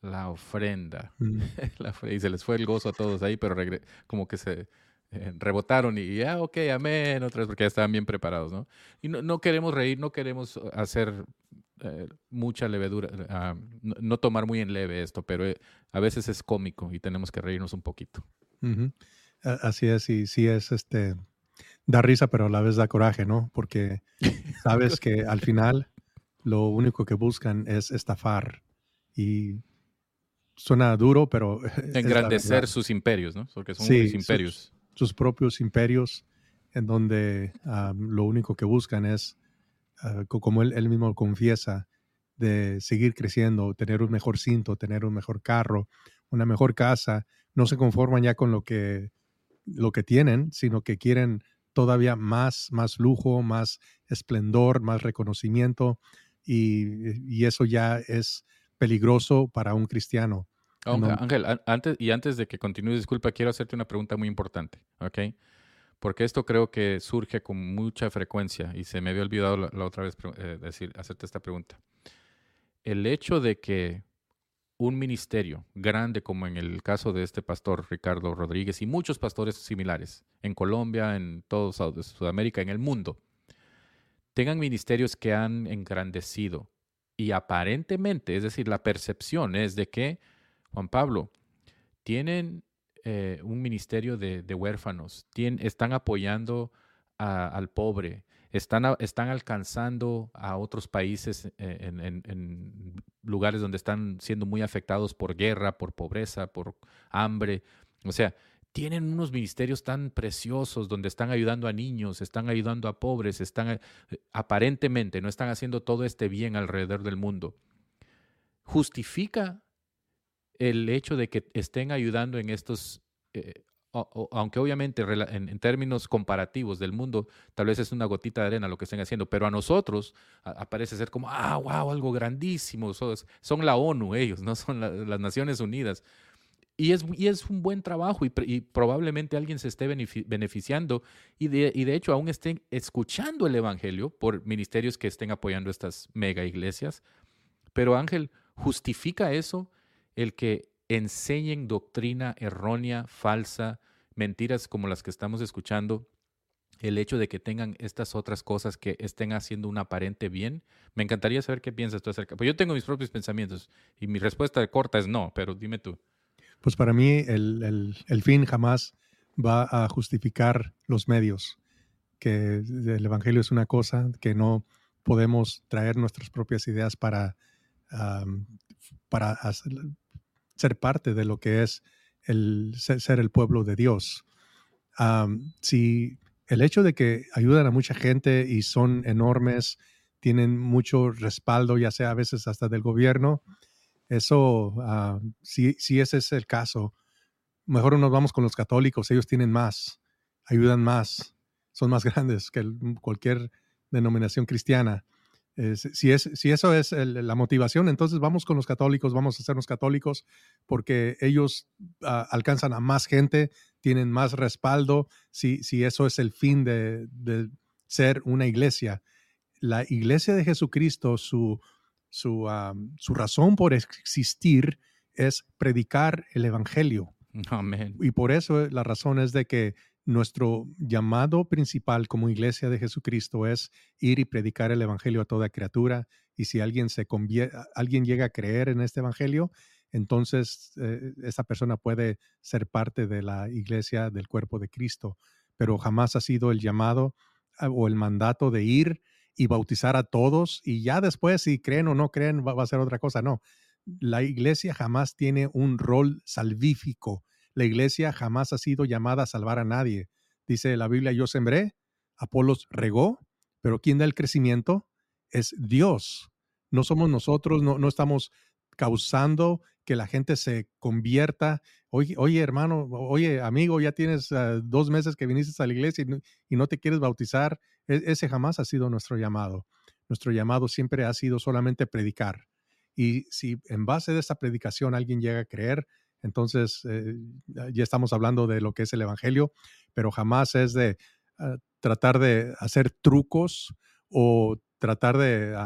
la ofrenda. y se les fue el gozo a todos ahí, pero como que se eh, rebotaron y ya, ok, amén, otra vez, porque ya estaban bien preparados, ¿no? Y no, no queremos reír, no queremos hacer eh, mucha levedura, ah, no, tomar muy en leve esto, pero eh, a veces es cómico y tenemos que reírnos un poquito. Así es, y sí es este, da risa, pero a la vez da coraje, ¿no? Porque sabes que al final lo único que buscan es estafar y suena duro, pero... Engrandecer sus imperios, ¿no? Porque son sus imperios. Sus, propios imperios en donde lo único que buscan es Ah, como él, mismo confiesa, de seguir creciendo, tener un mejor cinto, tener un mejor carro, una mejor casa, no se conforman ya con lo que, lo que tienen, sino que quieren todavía más, más lujo, más esplendor, más reconocimiento, y, eso ya es peligroso para un cristiano. Ángel, antes, y antes de que continúes, disculpa, quiero hacerte una pregunta muy importante, ¿ok? porque esto creo que surge con mucha frecuencia y se me había olvidado la, otra vez eh, decir, hacerte esta pregunta. El hecho de que un ministerio grande como en el caso de este pastor Ricardo Rodríguez y muchos pastores similares en Colombia, en todo Sudamérica, en el mundo, tengan ministerios que han engrandecido y aparentemente, es decir, la percepción es de que, Juan Pablo, tienen eh, un ministerio de, huérfanos, están apoyando al pobre, están, están alcanzando a otros países eh, en, lugares donde están siendo muy afectados por guerra, por pobreza, por hambre. O sea, tienen unos ministerios tan preciosos donde están ayudando a niños, están ayudando a pobres, están eh, aparentemente no están haciendo todo este bien alrededor del mundo. ¿Justifica el hecho de que estén ayudando en estos, eh, aunque obviamente en, términos comparativos del mundo, tal vez es una gotita de arena lo que estén haciendo, pero a nosotros aparece ser como, ah, wow, algo grandísimo, son, la ONU ellos, no son las Naciones Unidas. Y es, y es un buen trabajo y, probablemente alguien se esté beneficiando y de, y de hecho aún estén escuchando el Evangelio por ministerios que estén apoyando estas mega iglesias. Pero Ángel, ¿justifica eso el que enseñen doctrina errónea, falsa, mentiras como las que estamos escuchando, el hecho de que tengan estas otras cosas que estén haciendo un aparente bien. Me encantaría saber qué piensas tú acerca. Pues yo tengo mis propios pensamientos y mi respuesta corta es no, pero dime tú. Pues para mí el, fin jamás va a justificar los medios, que el Evangelio es una cosa que no podemos traer nuestras propias ideas para, para hacer, ser parte de lo que es el ser, el pueblo de Dios. si el hecho de que ayudan a mucha gente y son enormes, tienen mucho respaldo, ya sea a veces hasta del gobierno, eso, si, si ese es el caso, mejor nos vamos con los católicos, ellos tienen más, ayudan más. son más grandes que cualquier denominación cristiana. Si, es, si eso es la motivación, entonces vamos con los católicos, vamos a hacernos católicos porque ellos ah, alcanzan a más gente, tienen más respaldo, si, si eso es el fin de, de ser una iglesia. La iglesia de Jesucristo, su, su, su razón por existir es predicar el Evangelio. Amén. Y por eso la razón es de que nuestro llamado principal como iglesia de Jesucristo es ir y predicar el Evangelio a toda criatura. Y si alguien, se alguien llega a creer en este Evangelio, entonces eh, esa persona puede ser parte de la iglesia del cuerpo de Cristo. Pero jamás ha sido el llamado ah, o el mandato de ir y bautizar a todos y ya después si creen o no creen va, a ser otra cosa. No, la iglesia jamás tiene un rol salvífico. La iglesia jamás ha sido llamada a salvar a nadie. Dice la Biblia, yo sembré, Apolos regó, pero quien da el crecimiento es Dios. No somos nosotros, no, no estamos causando que la gente se convierta. Oye, oye hermano, oye, amigo, ya tienes ah, dos meses que viniste a la iglesia y no, te quieres bautizar. E, ese jamás ha sido nuestro llamado. Nuestro llamado siempre ha sido solamente predicar. Y si en base de esa predicación alguien llega a creer, entonces eh, ya estamos hablando de lo que es el Evangelio, pero jamás es de ah, tratar de hacer trucos o tratar de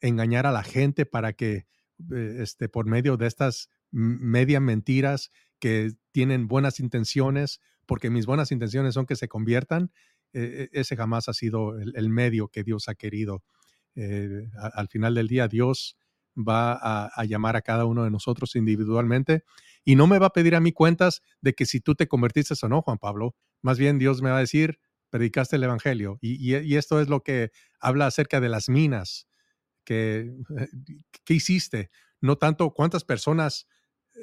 engañar a la gente para que eh, este, por medio de estas media mentiras que tienen buenas intenciones, porque mis buenas intenciones son que se conviertan, eh, e, ese jamás ha sido el, medio que Dios ha querido. Al final del día, Dios va a, llamar a cada uno de nosotros individualmente y no me va a pedir a mí cuentas de que si tú te convertiste o no, Juan Pablo. Más bien Dios me va a decir, predicaste el Evangelio. y esto es lo que habla acerca de las minas que, ¿qué hiciste? No tanto cuántas personas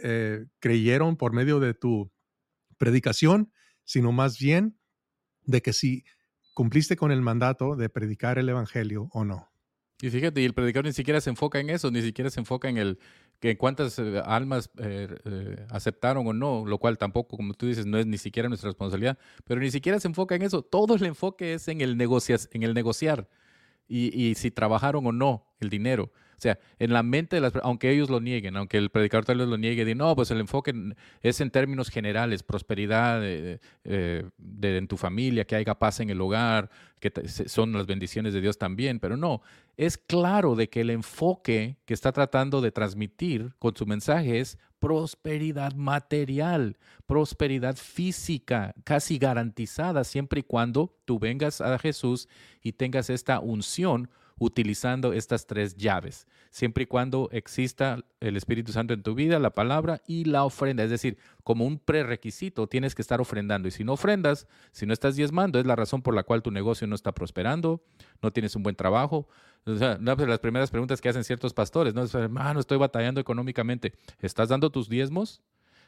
eh, creyeron por medio de tu predicación, sino más bien de que si cumpliste con el mandato de predicar el Evangelio o no. Y fíjate, y el predicador ni siquiera se enfoca en eso, ni siquiera se enfoca en el que cuántas eh, almas eh, aceptaron o no, lo cual tampoco, como tú dices, no es ni siquiera nuestra responsabilidad, pero ni siquiera se enfoca en eso. Todo el enfoque es en el, en el negociar y, si trabajaron o no el dinero. O sea, en la mente de las aunque ellos lo nieguen, aunque el predicador tal vez lo niegue, de no, pues el enfoque es en términos generales, prosperidad de, eh, en tu familia, que haya paz en el hogar, que son las bendiciones de Dios también, pero no, es claro de que el enfoque que está tratando de transmitir con su mensaje es prosperidad material, prosperidad física, casi garantizada siempre y cuando tú vengas a Jesús y tengas esta unción utilizando estas tres llaves, siempre y cuando exista el Espíritu Santo en tu vida, la palabra y la ofrenda. Es decir, como un prerequisito tienes que estar ofrendando. Y si no ofrendas, si no estás diezmando, es la razón por la cual tu negocio no está prosperando, no tienes un buen trabajo. Una de las primeras preguntas que hacen ciertos pastores, ¿no? hermano, estoy batallando económicamente. ¿Estás dando tus diezmos?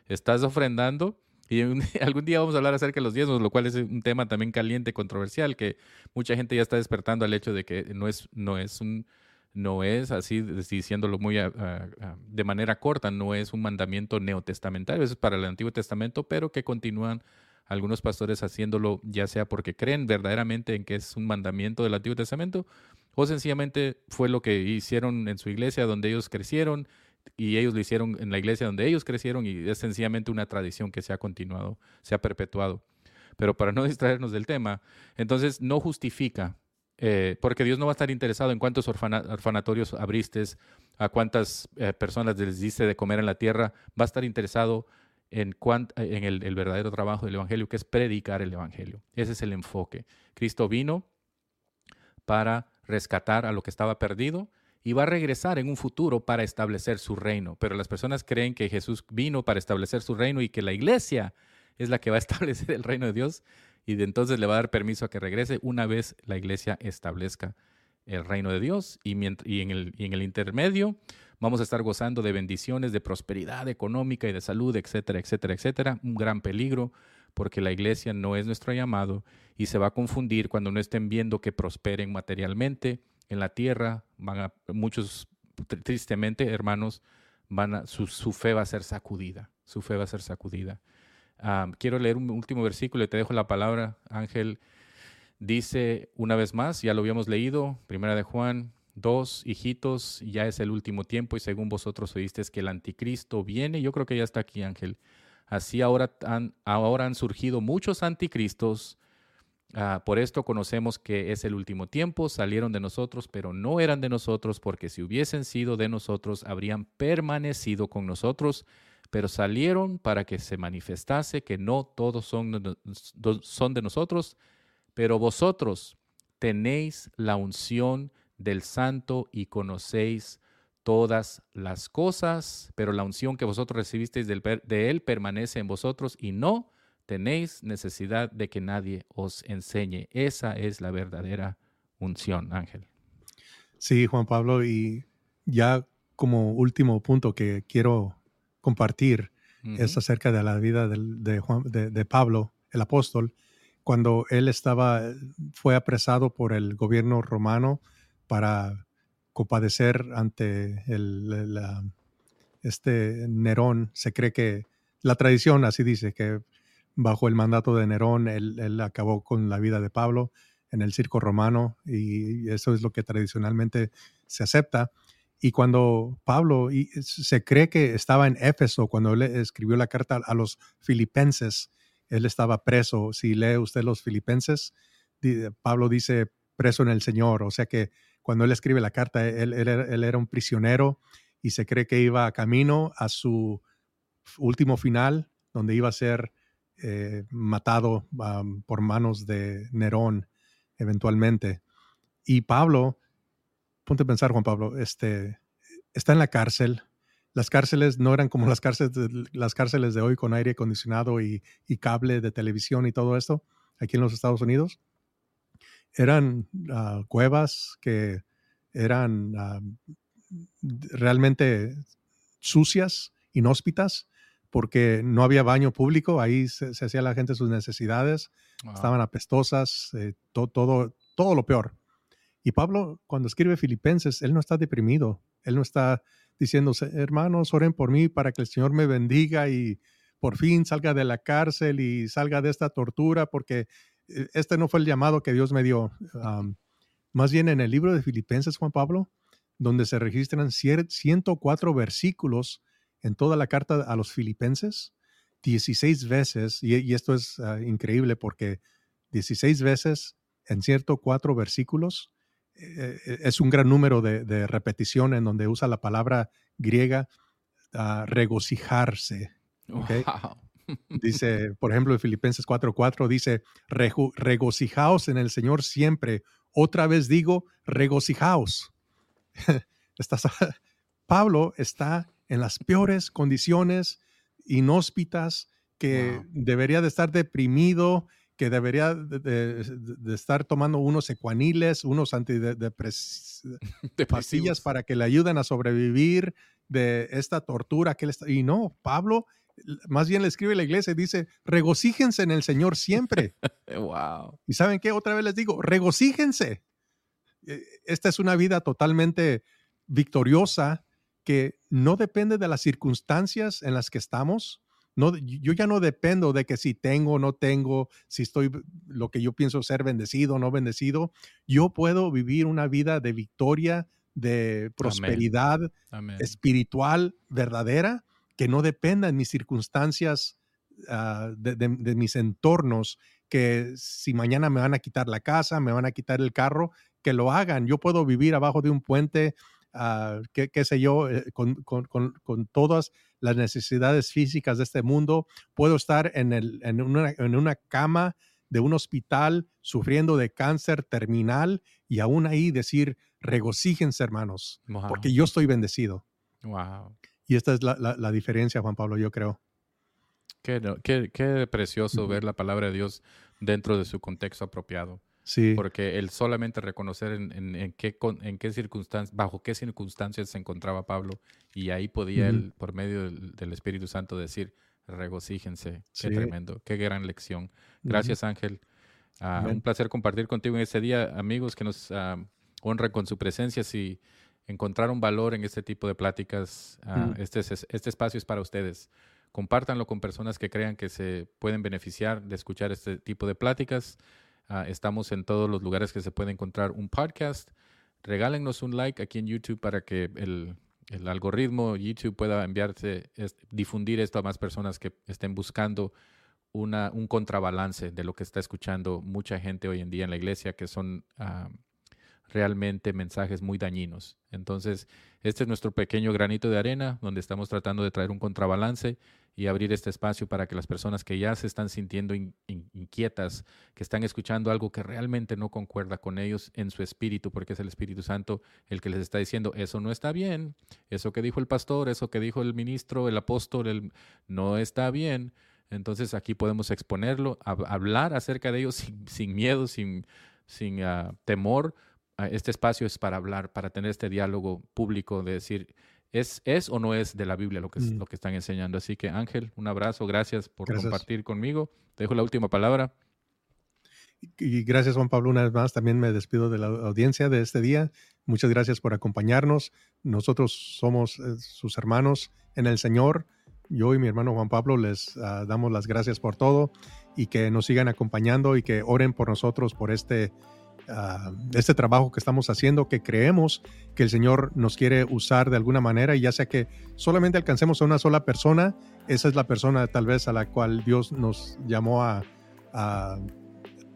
¿Estás ofrendando? Y algún día vamos a hablar acerca de los diezmos, lo cual es un tema también caliente, controversial, que mucha gente ya está despertando al hecho de que no es, no es un, no es así, diciéndolo muy de manera corta, no es un mandamiento neotestamentario, es para el Antiguo Testamento, pero que continúan algunos pastores haciéndolo ya sea porque creen verdaderamente en que es un mandamiento del Antiguo Testamento o sencillamente fue lo que hicieron en su iglesia donde ellos crecieron y ellos lo hicieron en la iglesia donde ellos crecieron y es sencillamente una tradición que se ha continuado, se ha perpetuado. Pero para no distraernos del tema, entonces no justifica, eh, porque Dios no va a estar interesado en cuántos orfanatorios abriste, a cuántas eh, personas les diste de comer en la tierra, va a estar interesado en, en el, el verdadero trabajo del Evangelio, que es predicar el Evangelio. Ese es el enfoque. Cristo vino para rescatar a lo que estaba perdido y va a regresar en un futuro para establecer su reino. Pero las personas creen que Jesús vino para establecer su reino y que la iglesia es la que va a establecer el reino de Dios y de entonces le va a dar permiso a que regrese una vez la iglesia establezca el reino de Dios y, y, en el, y en el intermedio vamos a estar gozando de bendiciones, de prosperidad económica y de salud, etcétera, etcétera, etcétera. Un gran peligro porque la iglesia no es nuestro llamado y se va a confundir cuando no estén viendo que prosperen materialmente en la tierra, van a, muchos, tristemente, hermanos, van a, su, fe va a ser sacudida, su fe va a ser sacudida. quiero leer un último versículo y te dejo la palabra, Ángel. Dice una vez más, ya lo habíamos leído, primera de Juan, dos hijitos, ya es el último tiempo y según vosotros oísteis que el anticristo viene, yo creo que ya está aquí Ángel. Así ahora han, ahora han surgido muchos anticristos, ah, por esto conocemos que es el último tiempo, salieron de nosotros, pero no eran de nosotros, porque si hubiesen sido de nosotros, habrían permanecido con nosotros, pero salieron para que se manifestase que no todos son, son de nosotros, pero vosotros tenéis la unción del santo y conocéis todas las cosas, pero la unción que vosotros recibisteis de él permanece en vosotros y no tenéis necesidad de que nadie os enseñe. Esa es la verdadera unción, Ángel. Sí, Juan Pablo, y ya como último punto que quiero compartir es acerca de la vida de, de Pablo, el apóstol cuando él estaba, fue apresado por el gobierno romano para compadecer ante el, este Nerón. Se cree que la tradición así dice que bajo el mandato de Nerón él, acabó con la vida de Pablo en el circo romano y eso es lo que tradicionalmente se acepta. Y cuando Pablo, se cree que estaba en Éfeso cuando él escribió la carta a los filipenses, él estaba preso. Si lee usted los filipenses, Pablo dice preso en el Señor. O sea que cuando él escribe la carta, él, era un prisionero y se cree que iba camino a su último final, donde iba a ser eh, matado por manos de Nerón eventualmente. Y Pablo, ponte a pensar, Juan Pablo, este, está en la cárcel, las cárceles no eran como las cárceles de, las cárceles de hoy con aire acondicionado y, cable de televisión y todo esto aquí en los Estados Unidos. Eran ah, cuevas que eran ah, realmente sucias, inhóspitas, porque no había baño público, ahí se, hacía la gente sus necesidades, estaban apestosas, eh, todo, todo lo peor. Y Pablo, cuando escribe Filipenses, él no está deprimido, él no está diciendo, hermanos, oren por mí para que el Señor me bendiga y por fin salga de la cárcel y salga de esta tortura, porque eh, este no fue el llamado que Dios me dio. más bien en el libro de Filipenses, Juan Pablo, donde se registran 104 versículos en toda la carta a los filipenses, 16 veces, y, esto es ah, increíble porque 16 veces en cierto cuatro versículos eh, eh, es un gran número de, repetición en donde usa la palabra griega ah, regocijarse. Dice, por ejemplo, en Filipenses 4:4 dice, regocijaos en el Señor siempre. Otra vez digo, regocijaos. Pablo está en las peores condiciones inhóspitas que debería de estar deprimido, que debería de, estar tomando unos ecuaniles, unos antidepresivos para que le ayuden a sobrevivir de esta tortura que él está. Y no, Pablo más bien le escribe a la iglesia y dice, regocíjense en el Señor siempre. wow. Y saben qué, otra vez les digo, regocíjense. E, esta es una vida totalmente victoriosa que no depende de las circunstancias en las que estamos, yo ya no dependo de que si tengo o no tengo, si estoy lo que yo pienso ser bendecido o no bendecido. Yo puedo vivir una vida de victoria, de prosperidad espiritual verdadera, que no dependa de mis circunstancias, ah, de, mis entornos, que si mañana me van a quitar la casa, me van a quitar el carro, que lo hagan. Yo puedo vivir abajo de un puente, uh, qué, sé yo, eh, con, con, con todas las necesidades físicas de este mundo. Puedo estar en, el, en, una, en una cama de un hospital sufriendo de cáncer terminal y aún ahí decir, regocíjense hermanos, porque yo estoy bendecido. Wow. Y esta es la, la, diferencia, Juan Pablo, yo creo. Qué, qué, qué precioso ver la palabra de Dios dentro de su contexto apropiado. Sí. Porque él solamente reconocer en, en, qué, en qué circunstancias, bajo qué circunstancias se encontraba Pablo, y ahí podía él, por medio del, Espíritu Santo, decir, regocíjense. Qué tremendo, qué gran lección. Gracias, Ángel. Ah, un placer compartir contigo en este día, amigos, que nos uh, honran con su presencia. Si encontraron valor en este tipo de pláticas, ah, este, este espacio es para ustedes. Compártanlo con personas que crean que se pueden beneficiar de escuchar este tipo de pláticas. Ah, estamos en todos los lugares que se puede encontrar un podcast. Regálenos un like aquí en YouTube para que el, algoritmo YouTube pueda enviarse, difundir esto a más personas que estén buscando un contrabalance de lo que está escuchando mucha gente hoy en día en la iglesia, que son ah, realmente mensajes muy dañinos. Entonces, este es nuestro pequeño granito de arena donde estamos tratando de traer un contrabalance y abrir este espacio para que las personas que ya se están sintiendo inquietas, que están escuchando algo que realmente no concuerda con ellos en su espíritu, porque es el Espíritu Santo el que les está diciendo, eso no está bien, eso que dijo el pastor, eso que dijo el ministro, el apóstol, no está bien. Entonces aquí podemos exponerlo, hablar acerca de ellos sin, miedo, sin, sin ah, temor. Ah, este espacio es para hablar, para tener este diálogo público de decir, ¿Es, ¿Es o no es de la Biblia lo que, mm. lo que están enseñando? Así que Ángel, un abrazo, gracias por compartir conmigo. Te dejo la última palabra. Y gracias Juan Pablo una vez más. También me despido de la audiencia de este día. Muchas gracias por acompañarnos. Nosotros somos eh, sus hermanos en el Señor. Yo y mi hermano Juan Pablo les ah, damos las gracias por todo y que nos sigan acompañando y que oren por nosotros por este Ah, este trabajo que estamos haciendo, que creemos que el Señor nos quiere usar de alguna manera y ya sea que solamente alcancemos a una sola persona, esa es la persona tal vez a la cual Dios nos llamó a,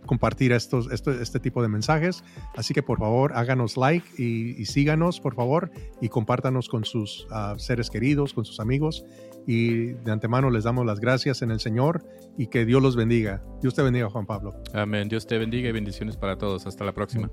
compartir estos, este tipo de mensajes. Así que por favor háganos like y, síganos por favor y compártanos con sus ah, seres queridos, con sus amigos y de antemano les damos las gracias en el Señor y que Dios los bendiga. Dios te bendiga, Juan Pablo. Amén. Dios te bendiga y bendiciones para todos. Hasta la próxima.